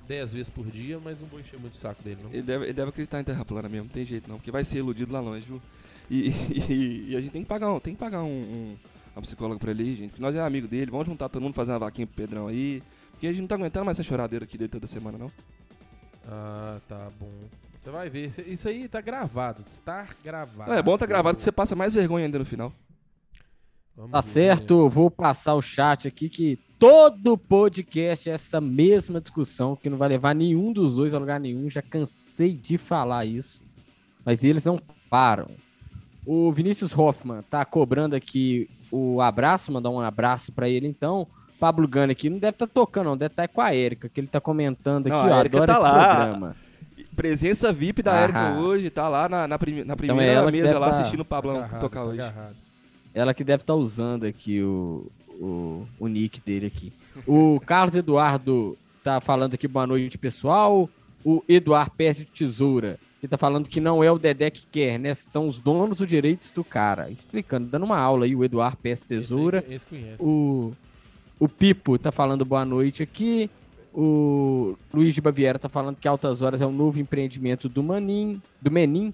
10 vezes por dia, mas não vou encher muito o saco dele, não. Ele deve, ele deve acreditar em terra plana mesmo, não tem jeito não, porque vai ser iludido lá longe, viu? E, e- e a gente tem que pagar um, tem que pagar um, um, uma psicóloga pra ele, gente. porque Nós é amigo dele, vamos juntar todo mundo fazer uma vaquinha pro Pedrão aí. Porque a gente não tá aguentando mais essa choradeira aqui dele toda semana, não. Ah, tá bom. Você vai ver. Isso- aí tá gravado. Está gravado. Não, é bom tá gravado que você passa mais vergonha ainda no final. Vamos Tá ver. certo, vou passar o chat aqui que todo podcast é essa mesma discussão que não vai levar nenhum dos dois a lugar nenhum. Já cansei de falar isso, mas eles não param. O Vinícius Hoffman tá cobrando aqui o abraço, mandar um abraço pra ele então. Pablo Gana aqui não deve estar tocando, não, deve estar com a Erika, que ele tá comentando aqui, Não, ó, a Érica adora tá esse lá. programa. Presença VIP da Ah. Érica hoje, tá lá na, na, prime- na é primeira ela que mesa lá tá- assistindo o Pablão Agarrado, tocar tá hoje. agarrado. Ela que deve estar usando aqui o, o, o nick dele aqui. O Carlos Eduardo tá falando aqui boa noite, pessoal. O Eduardo de Tesoura, que tá falando que não é o Dedé que quer, né? São os donos dos direitos do cara. Explicando, dando uma aula aí, o Eduardo de Tesoura. Esse, esse conhece. O, o Pipo tá falando boa noite aqui. O Luiz de Baviera tá falando que Altas Horas é um novo empreendimento do Manin, do Menin.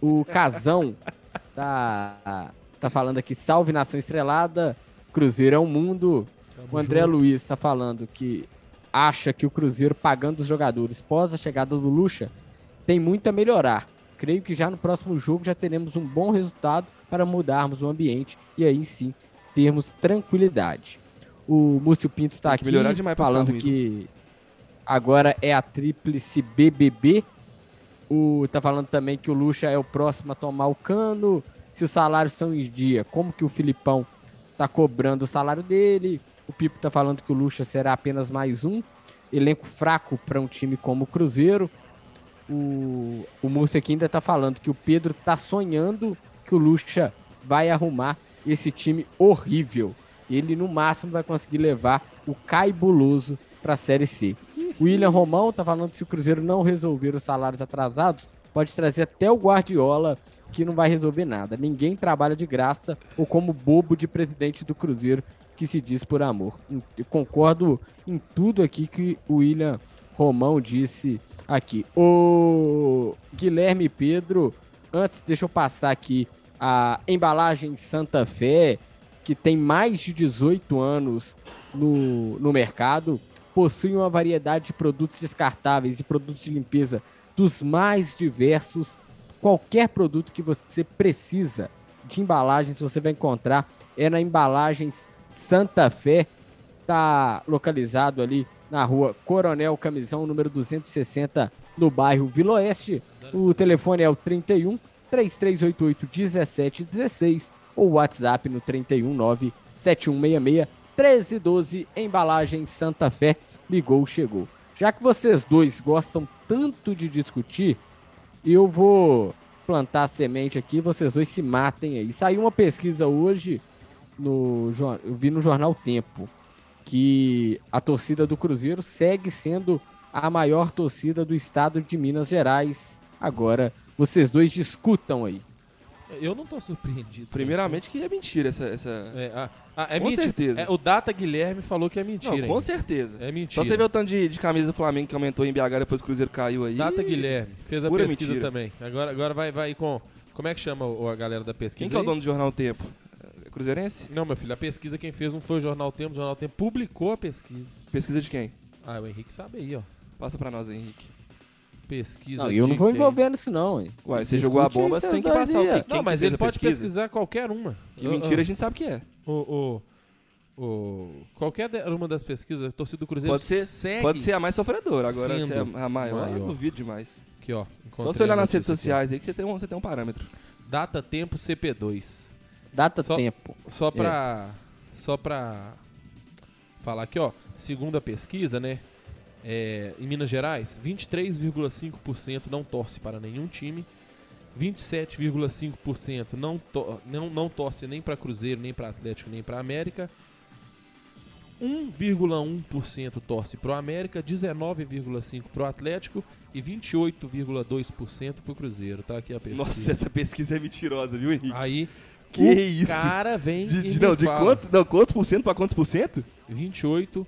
O Casão tá, tá falando aqui, salve Nação Estrelada, Cruzeiro é um mundo. Tamo O André junto. Luiz tá falando que acha que o Cruzeiro pagando os jogadores pós a chegada do Lucha tem muito a melhorar. Creio que já no próximo jogo já teremos um bom resultado para mudarmos o ambiente e aí sim termos tranquilidade. O Múcio Pinto está aqui melhorar demais falando que agora é a tríplice BBB. O, tá falando também que o Lucha é o próximo a tomar o cano. Se os salários são em dia, como que o Filipão tá cobrando o salário dele? O Pipo tá falando que o Lucha será apenas mais um. Elenco fraco para um time como o Cruzeiro. O, o Múcio aqui ainda tá falando que o Pedro tá sonhando que o Lucha vai arrumar esse time horrível. Ele no máximo vai conseguir levar o Caibuloso para a Série C. O William Romão tá falando que se o Cruzeiro não resolver os salários atrasados, pode trazer até o Guardiola, que não vai resolver nada. Ninguém trabalha de graça ou como bobo de presidente do Cruzeiro que se diz por amor. Eu concordo em tudo aqui que o William Romão disse aqui. O Guilherme Pedro, antes deixa eu passar aqui a embalagem Santa Fé, que tem mais de 18 anos no, no mercado, possui uma variedade de produtos descartáveis e produtos de limpeza dos mais diversos. Qualquer produto que você precisa de embalagens você vai encontrar é na Embalagens Santa Fé. Está localizado ali na rua Coronel Camisão, número 260, no bairro Vila Oeste. O telefone é o 31 3388 1716 ou o WhatsApp no 319 7166 1312, embalagem Santa Fé, ligou, chegou. Já que vocês dois gostam tanto de discutir, eu vou plantar semente aqui, vocês dois se matem aí. Saiu uma pesquisa hoje, no, eu vi no jornal Tempo, que a torcida do Cruzeiro segue sendo a maior torcida do estado de Minas Gerais. Agora, vocês dois discutam aí. Eu não tô surpreendido. Primeiramente que é mentira essa. essa... É, ah, ah, é Com mentira. certeza. É, o Data Guilherme falou que é mentira. Não, com ainda. certeza. É Só mentira. você ver o tanto de, de camisa do Flamengo que aumentou em BH depois que o Cruzeiro caiu aí. Data Guilherme fez a Pura pesquisa mentira. também. Agora, agora vai, vai com. Como é que chama o- a galera da pesquisa? Quem que é o dono do Jornal Tempo? É Cruzeirense? Não, meu filho, a pesquisa quem fez não foi o Jornal Tempo, o Jornal Tempo publicou a pesquisa. Pesquisa de quem? Ah, o Henrique sabe aí, ó. Passa pra nós, Henrique. Pesquisa. Não, eu não vou quem? envolver nisso não. hein. Uai, você jogou a bomba, isso você tem que passar o é. que- quem Não, mas ele a pode pesquisa? pesquisar qualquer uma. Que Ah, mentira a ah, gente sabe que é. O, o, o, qualquer de- uma das pesquisas, a torcida do Cruzeiro Pode ser- segue. Pode ser a mais sofredora. Agora, se é a maior, eu maior. duvido demais. Aqui, ó. Só você olhar a nas redes notícia aqui, sociais aí que você tem um, você tem um parâmetro. Data Tempo CP2. Data Só- tempo. Só pra. Só pra falar aqui, ó. Segundo a pesquisa, né? É, em Minas Gerais, 23,5% não torce para nenhum time, 27,5% não, to não, não torce nem para Cruzeiro, nem para Atlético, nem para América, 1,1% torce para o América, 19,5% para o Atlético e 28,2% para o Cruzeiro. Tá aqui a pesquisa. Nossa, essa pesquisa é mentirosa, viu, Henrique? Aí, que o isso? cara vem de, de, não, de quanto, não, quantos por cento para quantos por cento? 28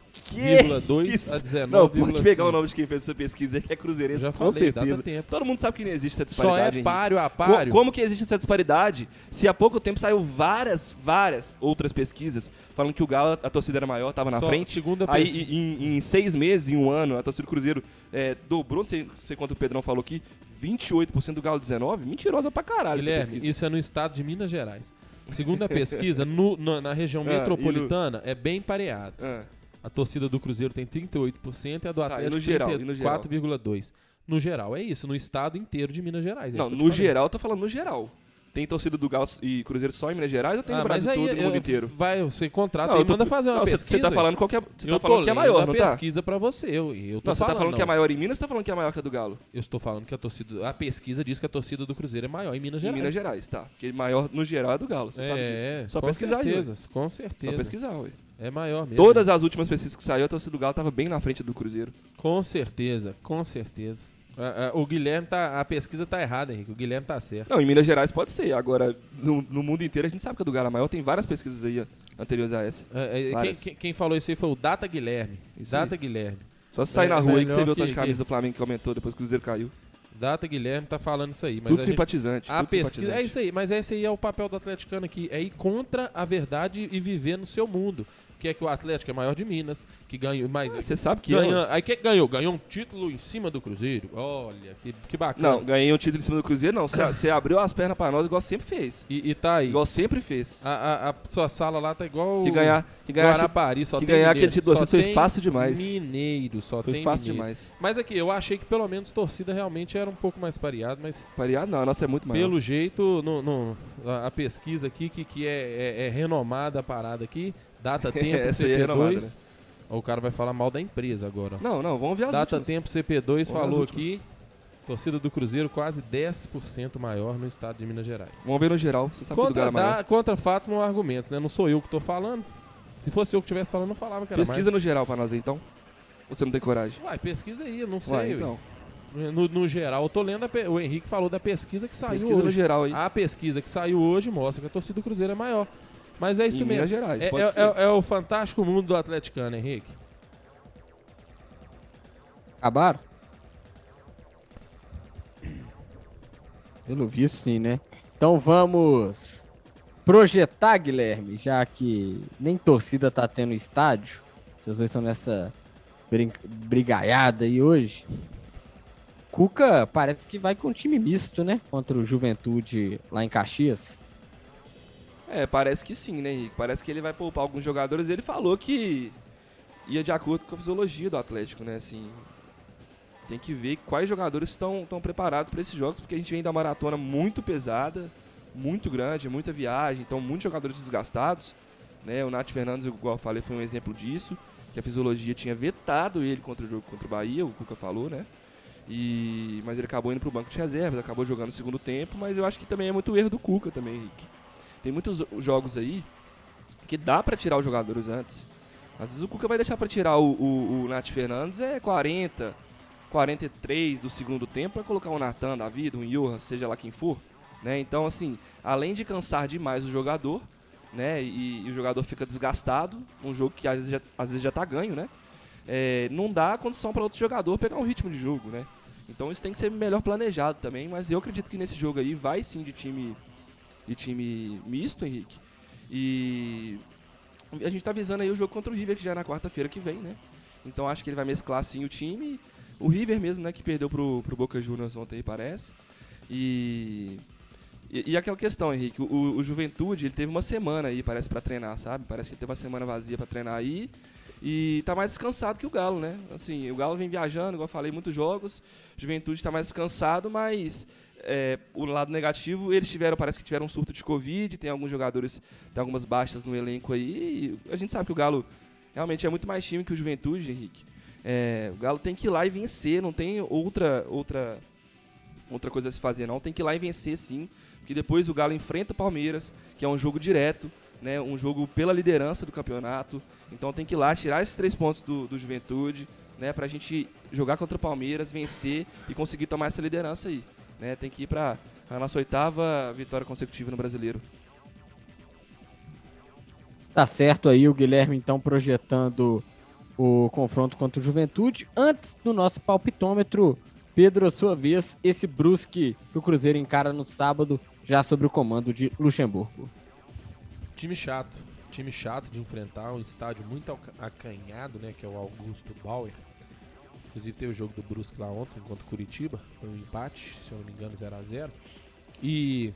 2 é a 19. Não, pode pegar 5. o nome de quem fez essa pesquisa que é Cruzeirense, Já com falei, certeza. Todo mundo sabe que não existe essa disparidade. Só é páreo a páreo. Como que existe essa disparidade? Se há pouco tempo saiu várias, várias outras pesquisas falando que o Galo, a torcida era maior, estava na Só frente. Segunda Aí em, em, seis meses, em um ano, a torcida do Cruzeiro é, dobrou, não sei, não sei quanto o Pedrão falou aqui, 28% do Galo 19? Mentirosa pra caralho Ele essa Isso é no estado de Minas Gerais. Segundo a pesquisa, no, na, na, região ah, metropolitana no... é bem pareado. Ah. A torcida do Cruzeiro tem 38% e a do Tá, Atlético no e no geral? 34,2%. No geral, é isso, no estado inteiro de Minas Gerais. é não, no geral, eu tô falando no geral. Tem torcida do Galo e Cruzeiro só em Minas Gerais ou tem no Ah, mas Brasil aí todo, no mundo inteiro? Vai, você contrata Não, e tô- manda fazer uma não, pesquisa. Você tá falando qual que é, você tá falando que é maior, não tá? pesquisa pra você. Eu, eu tô Não, você tá falando que é não. maior em Minas ou tá falando que é maior que a do Galo? Eu estou falando que a torcida. A pesquisa diz que a torcida do Cruzeiro é maior em Minas Em Gerais. Minas Gerais, tá. Porque maior no geral é do Galo, você sabe disso. É, Só com pesquisar aí, certeza, com Só certeza. pesquisar, ué. É maior mesmo. Todas as últimas pesquisas que saiu, a torcida do Galo tava bem na frente do Cruzeiro. Com certeza, com certeza. Ah, ah, o Guilherme tá. A pesquisa tá errada, Henrique. O Guilherme tá certo. Não, em Minas Gerais pode ser. Agora, no, no mundo inteiro, a gente sabe que a do Galo é maior. Tem várias pesquisas aí anteriores a essa. É, é, quem, quem- quem falou isso aí foi o Data Guilherme. Isso Data Guilherme. Só se sair É, na rua aí que você vê o tanto de camisa que- do Flamengo que aumentou depois que o Cruzeiro caiu. Data Guilherme tá falando isso aí. Mas tudo a gente- simpatizante. A tudo pesquisa, simpatizante. é isso aí, mas esse aí é o papel do atleticano aqui, é ir contra a verdade e viver no seu mundo. Que é que o Atlético é maior de Minas, que ganhou mais. Ah, Você sabe que ganha, eu... Aí que ganhou? Ganhou um título em cima do Cruzeiro. Olha, que, que bacana. Não, ganhei um título em cima do Cruzeiro, não. Você abriu as pernas pra nós igual sempre fez. E, e tá aí. Igual sempre fez. A, a- a sua sala lá tá igual. Que ganhar, que ganhar, Guarapari, só que tem ganhar mineiro. aquele título assim foi fácil demais. Mineiro, só foi tem fácil mineiro. demais. Mas aqui, eu achei que pelo menos torcida realmente era um pouco mais pareado, mas Pareado não, a nossa é muito maior. pelo jeito, no, no- a, a pesquisa aqui, que, que é, é- é renomada a parada aqui, data tempo é CP2. renomada, né? O cara vai falar mal da empresa agora. Não, não, vamos ver as Data últimas. tempo CP2 Vamos falou aqui. Torcida do Cruzeiro quase 10% maior no estado de Minas Gerais. Vamos ver no geral. Você sabe que Contra, Galo é maior. dá- contra fatos não há argumentos, né? Não sou eu que tô falando. Se fosse eu que estivesse falando, não falava que era Pesquisa no mais. geral pra nós aí, então. Ou Você não tem coragem? Uai, pesquisa aí, eu não sei. Ué. então. No, no geral, eu tô lendo, o Henrique falou da pesquisa que saiu Pesquisa no hoje. geral aí. A pesquisa que saiu hoje mostra que a torcida do Cruzeiro é maior. Mas é isso em mesmo. Minas Gerais, É, pode é- ser. é- é o fantástico mundo do atleticano, Henrique. Acabaram? Pelo visto, sim, né? Então vamos projetar, Guilherme, já que nem torcida tá tendo estádio. Vocês dois estão nessa brin- brigaiada aí hoje. Cuca parece que vai com time misto, né? Contra o Juventude lá em Caxias. É, parece que sim, né, Henrique? Parece que ele vai poupar alguns jogadores. Ele falou que ia de acordo com a fisiologia do Atlético, né? Assim, tem que ver quais jogadores estão, preparados para esses jogos, porque a gente vem da maratona muito pesada, muito grande, muita viagem, então muitos jogadores desgastados. Né? O Nath Fernandes, igual eu falei, foi um exemplo disso, que a fisiologia tinha vetado ele contra o jogo contra o Bahia, o Cuca falou, né? E, mas ele acabou indo pro banco de reservas, acabou jogando no segundo tempo, mas eu acho que também é muito erro do Cuca também, Henrique. Tem muitos jogos aí que dá pra tirar os jogadores antes. Às vezes o Cuca vai deixar pra tirar o, o, o Nath Fernandes é 40, 43 do segundo tempo para colocar um Natan da vida, um Johan, seja lá quem for. Né? Então, assim, além de cansar demais o jogador, né? E, e o jogador fica desgastado, um jogo que às vezes já, às vezes já tá ganho, né? É, não dá condição para outro jogador pegar um ritmo de jogo, né? Então isso tem que ser melhor planejado também, mas eu acredito que nesse jogo aí vai sim de time de time misto, Henrique. E a gente tá visando aí o jogo contra o River que já é na quarta-feira que vem, né? Então acho que ele vai mesclar sim o time. O River mesmo, né, que perdeu pro, pro Boca Juniors ontem parece. E, e, e aquela questão, Henrique, o, o Juventude, ele teve uma semana aí, parece, pra treinar, sabe? Parece que ele teve uma semana vazia pra treinar aí. E tá mais descansado que o Galo, né? Assim, o Galo vem viajando, igual eu falei, muitos jogos. Juventude tá mais descansado, mas é, o lado negativo, eles tiveram, parece que tiveram um surto de Covid, tem alguns jogadores, tem algumas baixas no elenco aí, a gente sabe que o Galo realmente é muito mais time que o Juventude, Henrique. É, o Galo tem que ir lá e vencer, não tem outra, outra, outra coisa a se fazer não, tem que ir lá e vencer sim, porque depois o Galo enfrenta o Palmeiras, que é um jogo direto, né, um jogo pela liderança do campeonato, então tem que ir lá tirar esses três pontos do, do Juventude, né, pra gente jogar contra o Palmeiras, vencer e conseguir tomar essa liderança aí. Né, tem que ir para a nossa oitava vitória consecutiva no Brasileiro. Tá certo aí o Guilherme então projetando o confronto contra o Juventude. Antes do nosso palpitômetro, Pedro, a sua vez, esse Brusque que o Cruzeiro encara no sábado, já sobre o comando de Luxemburgo. Time chato, time chato de enfrentar, um estádio muito acanhado, né, que é o Augusto Bauer. Inclusive teve o jogo do Brusque lá ontem contra o Curitiba, foi um empate, se eu não me engano, 0 a 0 E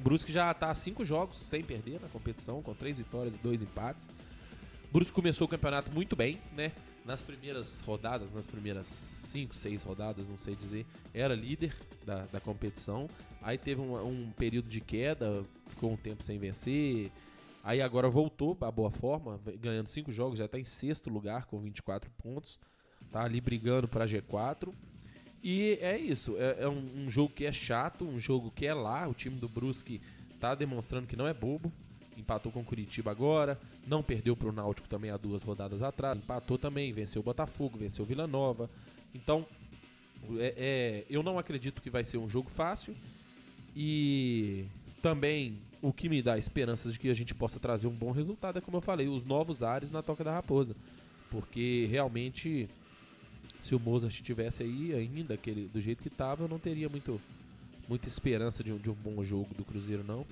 Brusque já está a cinco jogos sem perder na competição, com três vitórias e dois empates. Brusque começou o campeonato muito bem, né? Nas primeiras rodadas, nas primeiras cinco, seis rodadas, não sei dizer, era líder da, da competição. Aí teve um, um período de queda, ficou um tempo sem vencer. Aí agora voltou para boa forma, ganhando cinco jogos, já está em sexto lugar com 24 pontos. Tá ali brigando para G4. E é isso, é, é um, um, jogo que é chato, um jogo que é lá. O time do Brusque tá demonstrando que não é bobo. Empatou com o Curitiba agora, não perdeu para o Náutico também há duas rodadas atrás. Empatou também, venceu o Botafogo, venceu o Vila Nova. Então, é, é, eu não acredito que vai ser um jogo fácil. E também o que me dá esperanças de que a gente possa trazer um bom resultado é, como eu falei, os novos ares na Toca da Raposa. Porque realmente se o Mozart estivesse aí ainda aquele, do jeito que estava, eu não teria muito, muita esperança de um, de um bom jogo do Cruzeiro, não.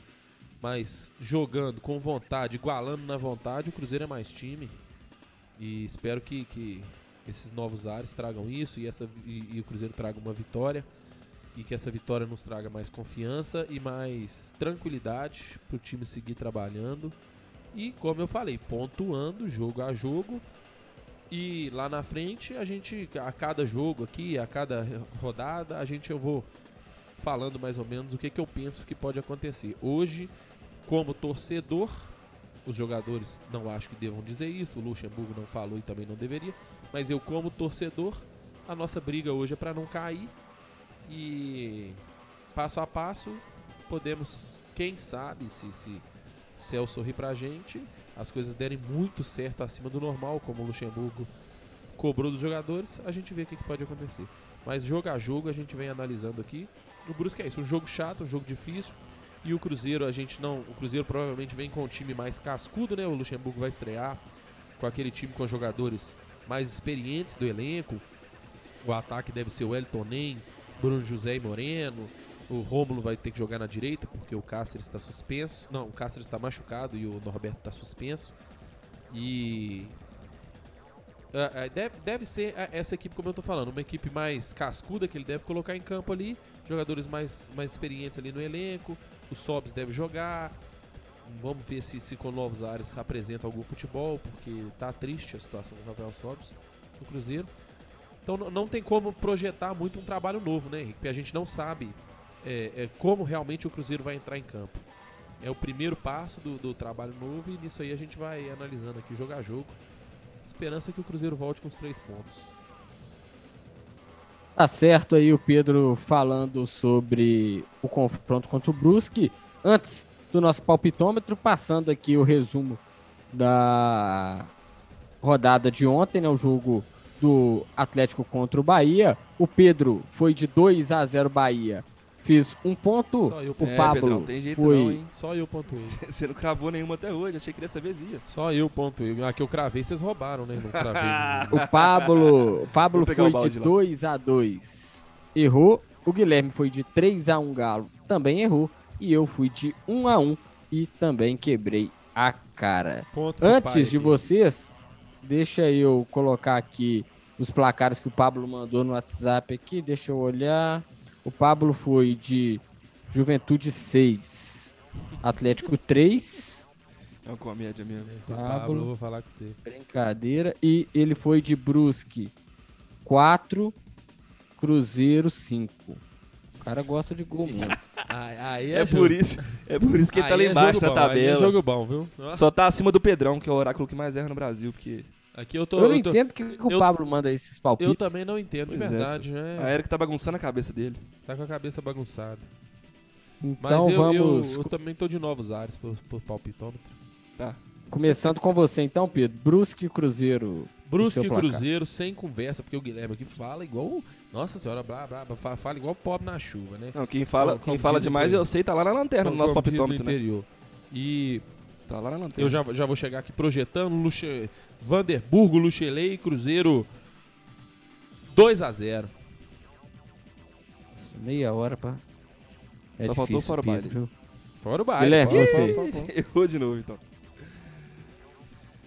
Mas jogando com vontade, igualando na vontade, o Cruzeiro é mais time. E espero que, que esses novos ares tragam isso e, essa, e, e o Cruzeiro traga uma vitória. E que essa vitória nos traga mais confiança e mais tranquilidade para o time seguir trabalhando. E como eu falei, pontuando jogo a jogo e lá na frente, a gente, a cada jogo aqui, a cada rodada, a gente eu vou falando mais ou menos o que, que eu penso que pode acontecer. Hoje, como torcedor, os jogadores não acho que devam dizer isso, o Luxemburgo não falou e também não deveria, mas eu, como torcedor, a nossa briga hoje é para não cair e passo a passo podemos, quem sabe, se, se Céu sorrir pra gente, as coisas derem muito certo acima do normal, como o Luxemburgo cobrou dos jogadores, a gente vê o que, que pode acontecer. Mas jogo a jogo a gente vem analisando aqui. O Brusque é isso, um jogo chato, um jogo difícil. E o Cruzeiro, a gente não. O Cruzeiro provavelmente vem com um time mais cascudo, né? O Luxemburgo vai estrear com aquele time com jogadores mais experientes do elenco. O ataque deve ser o Elton Nem, Bruno José e Moreno, o Rômulo vai ter que jogar na direita, porque o Cáceres está suspenso. Não, o Cáceres está machucado e o Norberto está suspenso. E. É, é, deve, deve ser essa equipe, como eu estou falando, uma equipe mais cascuda que ele deve colocar em campo ali. Jogadores mais, mais experientes ali no elenco. O Sobs deve jogar. Vamos ver se, se com novos áreas apresenta algum futebol, porque tá triste a situação do Rafael Sobs no Cruzeiro. Então não tem como projetar muito um trabalho novo, né, Henrique? Porque a gente não sabe é, é, como realmente o Cruzeiro vai entrar em campo. É o primeiro passo do, do trabalho novo e nisso aí a gente vai analisando aqui jogo a jogo. Esperança que o Cruzeiro volte com os três pontos. Tá certo aí o Pedro falando sobre o confronto contra o Brusque. Antes do nosso palpitômetro, passando aqui o resumo da rodada de ontem, né, o jogo do Atlético contra o Bahia. O Pedro foi de 2 a 0 Bahia Fiz um ponto, o é, Pablo Pedrão, tem jeito foi... Não, hein? Só eu pontuei. Você não cravou nenhuma até hoje, achei que dessa vez ia. Só eu pontuei. A que eu cravei, vocês roubaram, né? Não cravei. o Pablo, o Pablo foi de 2 a 2 errou. O Guilherme foi de 3 a 1 Galo, também errou. E eu fui de 1 a 1 e também quebrei a cara. Ponto Antes de aqui. vocês, deixa eu colocar aqui os placares que o Pablo mandou no WhatsApp aqui, deixa eu olhar. O Pablo foi de Juventude 6, Atlético 3. É uma comédia mesmo. Pablo, Pablo, vou falar com você. Brincadeira. E ele foi de Brusque 4, Cruzeiro 5. cara gosta de gol mesmo. Aí, É, jogo- por isso, é por isso que ele tá lá é embaixo na bom, aí É tabela. jogo bom, viu? Só tá acima do Pedrão, que é o oráculo que mais erra no Brasil, porque Aqui eu tô. eu não eu tô- entendo que, que o eu- Pablo manda esses palpites. Eu também não entendo, de Pois é, verdade. né? a Erika tá bagunçando a cabeça dele. Tá com a cabeça bagunçada. Mas Então eu, eu- vamos eu, também tô de novos ares por, por palpitômetro. Tá. começando com você então, Pedro. Brusque e Cruzeiro. Brusque e. Cruzeiro sem conversa, porque o Guilherme aqui fala igual. Nossa senhora, blá, blá, blá, fa- fala igual pobre na chuva, né? Não, quem fala, Como- quem como fala no demais, eu sei, tá lá na lanterna, no Como- nosso como diz no palpitômetro, né? interior. E Tá lá na lanterna. eu já, já vou chegar aqui projetando Luxe, Vanderburgo, Luxelei Cruzeiro 2 a 0 Meia hora pra. É Só faltou fora o Pedro, baile. viu? Fora o baile. Guilherme, você. pô, pô, pô. Errou de novo, então.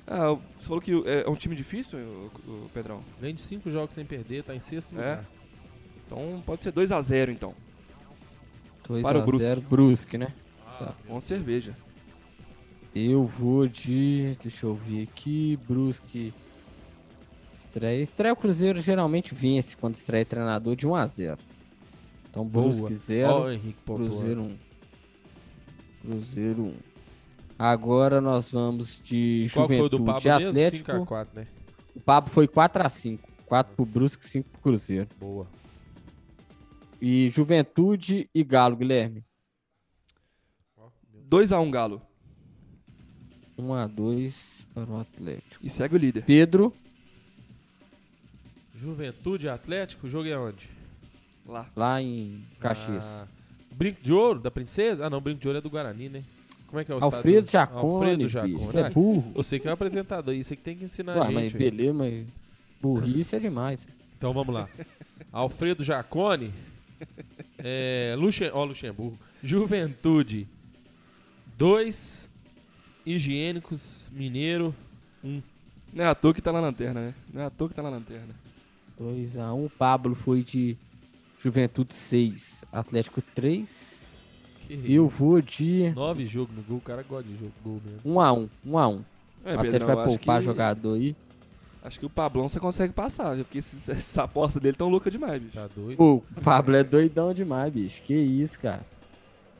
Ah, você falou que é é um time difícil, o, o Pedrão? Vem de 5 jogos sem perder, tá em sexto É? lugar. Então pode ser 2x0, então. 2 Para o a Brusque. 0 Brusque, né? Ah, Com cerveja. Eu vou de. Deixa eu ver aqui. Brusque. Estreia. Estreia o Cruzeiro geralmente vence quando estreia treinador de 1 a 0 Então Brusque 0. Ó, o Henrique pontuando. Cruzeiro 1. Cruzeiro 1. Agora nós vamos de Qual que foi do Juventude Pablo? Atlético. 5x4, né? O Pablo foi 4x5. 4 pro Brusque, 5 pro Cruzeiro. Boa. E Juventude e Galo, Guilherme. 2x1 Galo. 1x2 para o Atlético. E segue o líder. Pedro, Juventude Atlético, o jogo é onde? Lá. lá em Caxias. Ah, Brinco de Ouro, da Princesa? Ah, não, Brinco de Ouro é do Guarani, né? Como é que é o Alfredo estádio? Jacone, Alfredo bicho. Jacone. Você é Ah, burro. Você que é o apresentador aí, você que tem que ensinar Ué, a mas gente. velho. beleza, mas burrice é demais. Então vamos lá. Alfredo Jacone, é, Luxem, ó, Luxemburgo, Juventude, dois higiênicos, mineiro, Não é à toa que tá na lanterna, né? Não é à toa que tá na lanterna. 2x1. Pablo foi de Juventude 6, Atlético 3. que Eu vou de nove jogos no gol, o cara gosta de jogo gol mesmo. 1x1. 1x1. É, O Atlético vai poupar que- jogador aí. Acho que o Pablão você consegue passar, porque esses, essa aposta dele tão louca demais, bicho. Tá doido? Pô, o Pablo é doidão demais, bicho. Que isso, cara.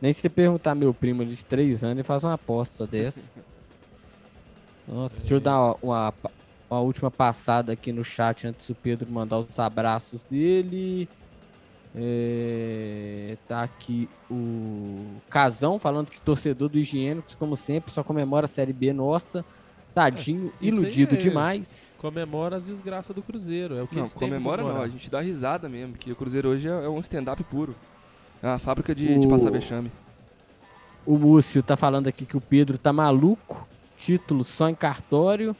Nem se você perguntar meu primo de 3 anos, ele faz uma aposta dessa. Nossa, deixa eu dar uma, uma, uma última passada aqui no chat antes do Pedro mandar os abraços dele. É, tá aqui o Casão falando que torcedor do Higiênicos, como sempre, só comemora a Série B nossa. Tadinho, É, iludido é- demais. Comemora as desgraças do Cruzeiro, é o que Não, eles têm pra comemora não, a gente dá risada mesmo, que o Cruzeiro hoje é, é um stand-up puro. É uma fábrica de, de O- passar vexame. O Múcio tá falando aqui que o Pedro tá maluco. Título só em cartório.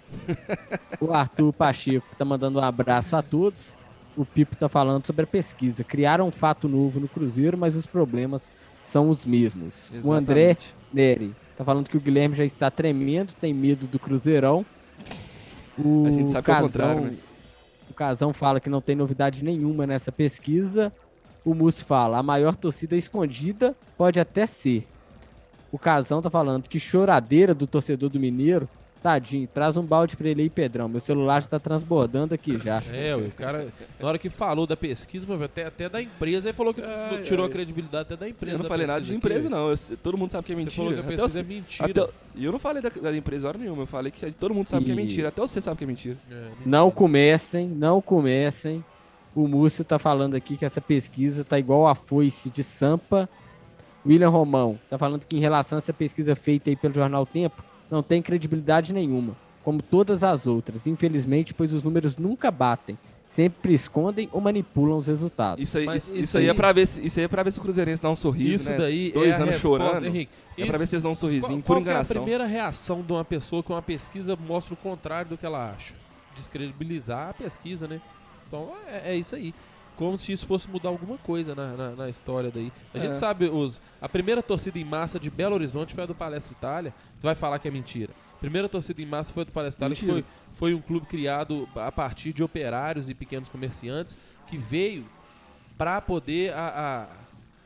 o Arthur Pacheco tá mandando um abraço a todos. O Pipo tá falando sobre a pesquisa. Criaram um fato novo no Cruzeiro, mas os problemas são os mesmos. O André Exatamente. Neri tá falando que o Guilherme já está tremendo, tem medo do Cruzeirão. O A gente sabe que é o Casão, contrário, né? O Casão fala que não tem novidade nenhuma nessa pesquisa. O Múcio fala, a maior torcida escondida pode até ser. O Casão tá falando que choradeira do torcedor do Mineiro. Tadinho, traz um balde pra ele aí, Pedrão. Meu celular já tá transbordando aqui já. É, o cara, na hora que falou da pesquisa, até, até da empresa, ele falou que Ai, tirou ai. a credibilidade até da empresa. Eu não falei nada de empresa, aqui, não. Eu todo mundo sabe que é Você mentira. falou que a Até pesquisa é sei- mentira. até- E eu não falei da, da empresa hora nenhuma. Eu falei que todo mundo sabe que é E- mentira. Até você sabe que é mentira. É, mentira. Não comecem, não comecem. O Múcio tá falando aqui que essa pesquisa tá igual a foice de Sampa. William Romão tá falando que em relação a essa pesquisa feita aí pelo Jornal Tempo, não tem credibilidade nenhuma, como todas as outras, infelizmente, pois os números nunca batem, sempre escondem ou manipulam os resultados. Isso aí, Mas isso, isso aí, é pra ver se, isso aí é pra ver se o Cruzeirense dá um sorriso, Isso né? daí Dois é anos resposta, chorando. Henrique. É pra isso- ver se eles dão um sorrisinho, Qual, por qual é a primeira reação de uma pessoa que uma pesquisa mostra o contrário do que ela acha? Descredibilizar a pesquisa, né? Então é, é isso aí. Como se isso fosse mudar alguma coisa na, na, na história daí. A É. gente sabe, os, a primeira torcida em massa de Belo Horizonte foi a do Palestra Itália. Você vai falar que é mentira. Primeira torcida em massa foi a do Palestra Itália, que foi, foi um clube criado a partir de operários e pequenos comerciantes que veio para poder a,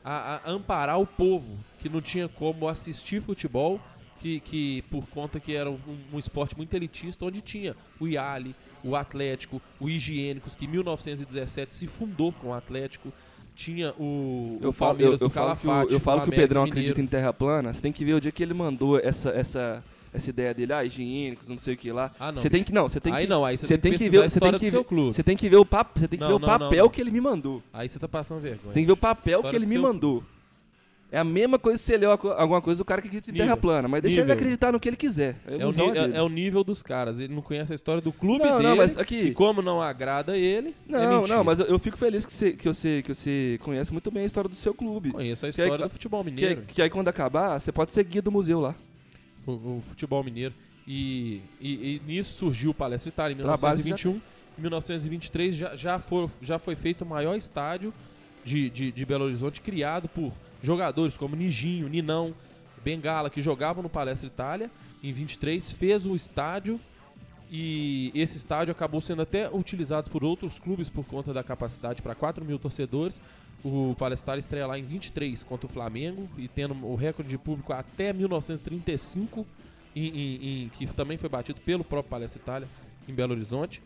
a- a- a amparar o povo que não tinha como assistir futebol, que, que por conta que era um, um esporte muito elitista, onde tinha o Iali, o Atlético, o Higiênicos, que em 1917 se fundou com o Atlético. tinha o, Eu o falo, eu, Palmeiras eu do falo que, o, Calafate, eu falo que o Pedrão Mineiro. acredita em terra plana. Você tem que ver o dia que ele mandou essa, essa, essa ideia dele, ah, higiênicos, não sei o que lá. Ah, não, Você tem que não, você tem aí que não, aí você, tem que, tem que pesquisar ver- você tem que ver- clube. você tem que ver o papo, você tem que Não, ver o não, não, papel não. que ele me mandou. Aí você tá passando vergonha. Você tem que ver o papel que ele me mandou. É a mesma coisa se você leu algu- alguma coisa do cara que em Nível. terra plana, mas deixa ele Nível. acreditar no que ele quiser. A É o, é é- é o nível dos caras. Ele não conhece a história do clube Não, dele. não, mas E aqui. como não agrada ele, é Não, não, mas eu, eu fico feliz que você, que, você, que você conhece muito bem a história do seu clube. Conheço a Que aí- história do futebol Que, mineiro. que aí quando acabar, você pode ser guia do museu lá. O, o futebol mineiro. E, e- e nisso surgiu o Palestra Itália em Trabalho você já 1921. Em 1923 já, já, for, já foi feito o maior estádio de, de, de Belo Horizonte, criado por jogadores como Nijinho, Ninão, Bengala, que jogavam no Palestra Itália. Em 23 fez o estádio e esse estádio acabou sendo até utilizado por outros clubes por conta da capacidade para 4 mil torcedores. O Palestar estreia lá em 23 contra o Flamengo e tendo o recorde de público até 1935, em, em- em- que também foi batido pelo próprio Palestra Itália em Belo Horizonte.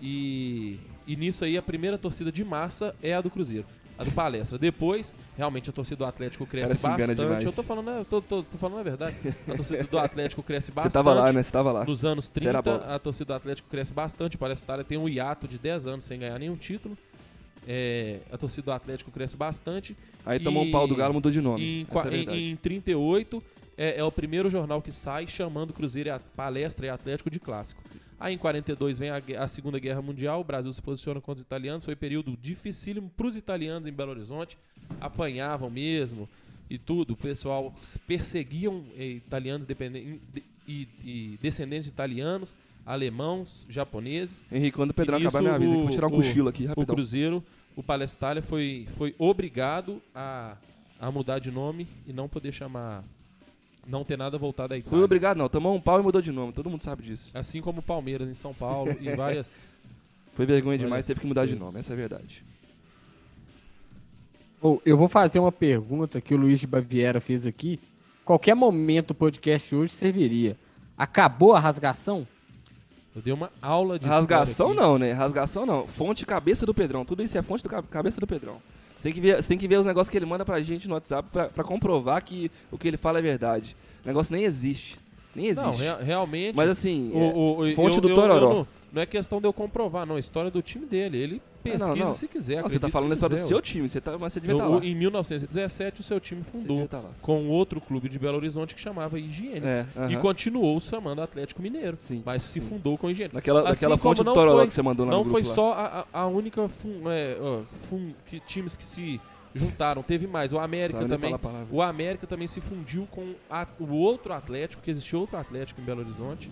E, e nisso aí a primeira torcida de massa é a do Cruzeiro. A do Palestra. Depois, realmente a torcida do Atlético cresce bastante. Eu tô falando, eu tô, tô- tô falando a verdade. A torcida do Atlético cresce Você bastante. tava lá, né? Você tava lá. Nos anos Você era 30, bom. a torcida do Atlético cresce bastante. Palestra Itália tem um hiato de 10 anos sem ganhar nenhum título. É, a torcida do Atlético cresce bastante. Aí tomou E- um pau do Galo, mudou de nome. Em, Essa é em, em 38, é, é o primeiro jornal que sai chamando Cruzeiro e a Palestra e Atlético de clássico. Aí em 42 vem a, a Segunda Guerra Mundial, o Brasil se posiciona contra os italianos. Foi período dificílimo para os italianos em Belo Horizonte. Apanhavam mesmo e tudo. O pessoal perseguiam eh, italianos e, e descendentes de italianos, alemãos, japoneses. Henrique, quando o Pedrão acabar, me avisa vou o- tirar um o- cochilo aqui, O rapidão. Cruzeiro, o Palestália foi, foi obrigado a, a mudar de nome e não poder chamar. Não ter nada voltado à Fui Itália. obrigado, não. Tomou um pau e mudou de nome. Todo mundo sabe disso. Assim como o Palmeiras em São Paulo e várias. Foi vergonha Olha demais, teve que mudar de nome. Essa é a verdade. Ô, eu vou fazer uma pergunta que o Luiz de Baviera fez aqui. Qualquer momento o podcast hoje serviria. Acabou a rasgação? Eu dei uma aula de. Rasgação não, né? Rasgação não. Fonte cabeça do Pedrão. Tudo isso é fonte do ca- cabeça do Pedrão. Você tem que ver, tem que ver os negócios que ele manda pra gente no WhatsApp pra, pra comprovar que o que ele fala é verdade. O negócio nem existe. Nem existe. Não, rea- realmente. Mas assim, o, é, o- o- fonte eu- do eu- Tororó. eu não, não é questão de eu comprovar, não. A história do time dele. Ele pesquisa não. se quiser. não, você tá acredite falando a se história do seu time. Você tá, mas você devia estar lá. Em 1917, o seu time fundou tá com outro clube de Belo Horizonte que chamava Higiênicos. É, E aham. continuou chamando Atlético Mineiro. Sim, mas se sim. fundou com Higiênicos. Naquela, Assim naquela fonte do não que você mandou lá Não foi lá. só a, a- única fun- é, ó, fun- que, times que se juntaram. Teve mais. O América Sabe também. O América também se fundiu com a- o outro Atlético, que existiu outro Atlético em Belo Horizonte.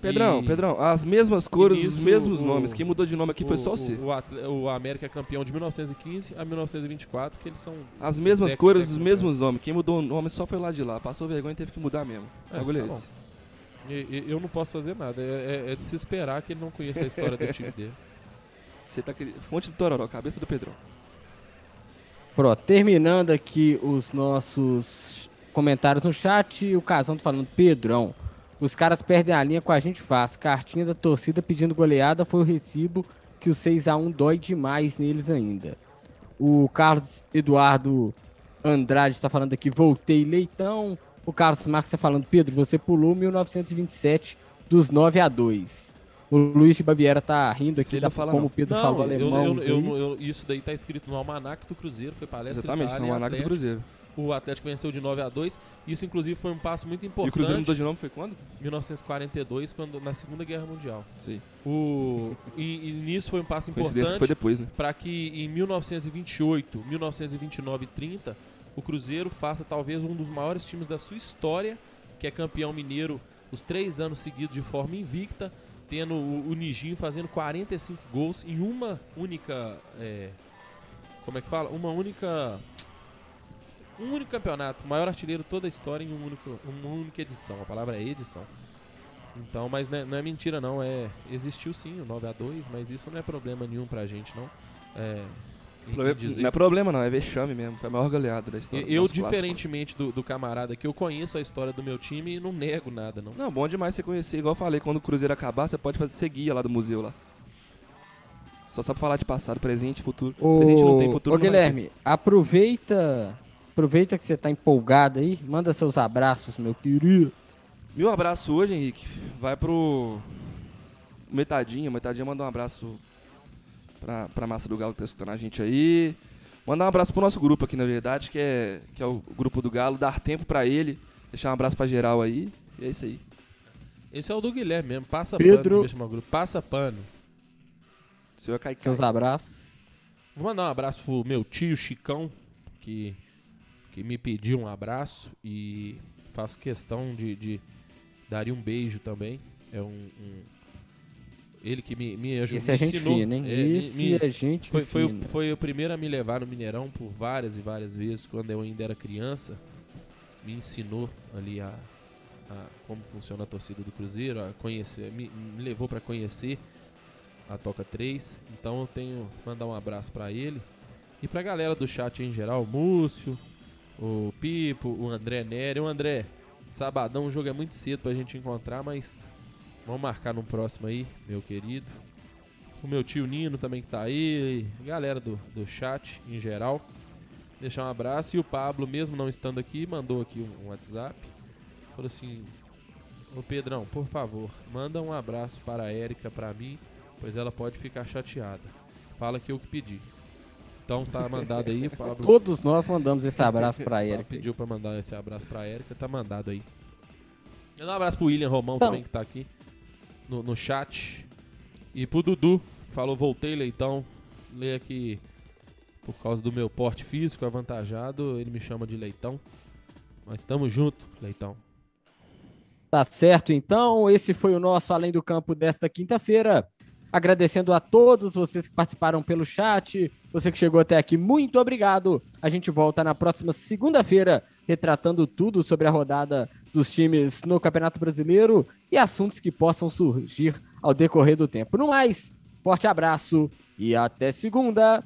Pedrão, E Pedrão, as mesmas cores, os mesmos o- nomes. Quem mudou de nome aqui foi só o, você. o, o América é campeão de 1915 a 1924, que eles são. As mesmas cores, os mesmos nomes. Quem mudou o nome só foi lá de lá. Passou vergonha e teve que mudar mesmo. É, O bagulho é tá esse. E- e- Eu não posso fazer nada. É, é- é de se esperar que ele não conheça a história do time dele. Você tá querendo... Fonte do Tororó, cabeça do Pedrão. Pronto, terminando aqui os nossos comentários no chat, o Casão tá falando, Pedrão, os caras perdem a linha com a gente fácil. Cartinha da torcida pedindo goleada foi o recibo que o 6x1 dói demais neles ainda. O Carlos Eduardo Andrade está falando aqui, voltei leitão. O Carlos Marques está falando, Pedro, você pulou 1927 dos 9 a 2. O Luiz de Baviera tá rindo aqui ele da, fala como o Pedro não, falou alemão. eu- eu- aí. eu- isso daí tá escrito no Almanac do Cruzeiro, foi palestra Exatamente, no e Manac do. Cruzeiro. O Atlético venceu de 9 a 2 Isso, inclusive, foi um passo muito E importante. o Cruzeiro mudou de nome foi quando? 1942, quando, na Segunda Guerra Mundial. Sei. O, e, e nisso foi um passo que foi importante depois, né? para que em 1928, 1929 e 30, o Cruzeiro faça talvez um dos maiores times da sua história, que é campeão mineiro os três anos seguidos de forma invicta, tendo o, o Nijinho fazendo 45 gols em uma única. é, como é que fala? Uma única. Um único campeonato, o maior artilheiro toda a história em um único, uma única edição. A palavra é edição. Então, mas não é, não é mentira não, é existiu sim o 9 a 2 mas isso não é problema nenhum pra gente não. É, não é problema não, é vexame mesmo. Foi a maior goleada da história. eu, diferentemente do, do camarada que eu conheço a história do meu time e não nego nada, não. Não, bom demais você conhecer. Igual eu falei, quando o Cruzeiro acabar, você pode fazer, ser guia lá do museu lá. Só sabe falar de passado, presente, futuro. Ô, presente não tem, futuro ô Guilherme, aproveita, aproveita que você tá empolgado aí, manda seus abraços, meu querido. Meu abraço hoje, Henrique, vai pro Metadinha. Metadinha manda um abraço pra, pra massa do Galo que tá escutando a gente aí. Mandar um abraço pro nosso grupo aqui, na verdade, que é, que é o grupo do Galo. Dar tempo pra ele. Deixar um abraço pra geral aí. E é isso aí. Esse é o do Guilherme mesmo. Passa Pedro. pano. grupo. Passa pano. Senhor Caicai. Seus abraços. Vou mandar um abraço pro meu tio Chicão, que, que me pediu um abraço e faço questão de, de dar um beijo também. É um. um- ele que me, me ajudou. Esse é gente ensinou, fina, hein? é, Esse me- é gente foi, foi, fina. o, foi o primeiro a me levar no Mineirão por várias e várias vezes, quando eu ainda era criança. Me ensinou ali a, a como funciona a torcida do Cruzeiro, a conhecer, me, me levou para conhecer a Toca 3. Então eu tenho que mandar um abraço para ele e pra galera do chat em geral, Múcio, o Pipo, o André Nery. O André, sabadão o jogo é muito cedo pra gente encontrar, mas vamos marcar no próximo aí, meu querido. O meu tio Nino também que tá aí, galera do, do chat em geral. Deixar um abraço. E o Pablo, mesmo não estando aqui, mandou aqui um, um WhatsApp. Falou assim: Ô Pedrão, por favor, manda um abraço para a Érica pra mim, pois ela pode ficar chateada. Fala que eu que pedi. Então tá mandado aí, Pablo. Todos nós mandamos esse abraço pra Erika. pediu pra mandar esse abraço pra Érica, tá mandado aí. Eu dou um abraço pro William Romão Então. também, que tá aqui no, no chat. E pro Dudu, que falou, voltei, Leitão. Lê aqui, por causa do meu porte físico avantajado, ele me chama de Leitão. Mas estamos junto, Leitão. Tá certo, então. Esse foi o nosso Além do Campo desta quinta-feira. Agradecendo a todos vocês que participaram pelo chat. Você que chegou até aqui, muito obrigado. A gente volta na próxima segunda-feira, retratando tudo sobre a rodada dos times no Campeonato Brasileiro e assuntos que possam surgir ao decorrer do tempo. No mais, forte abraço e até segunda.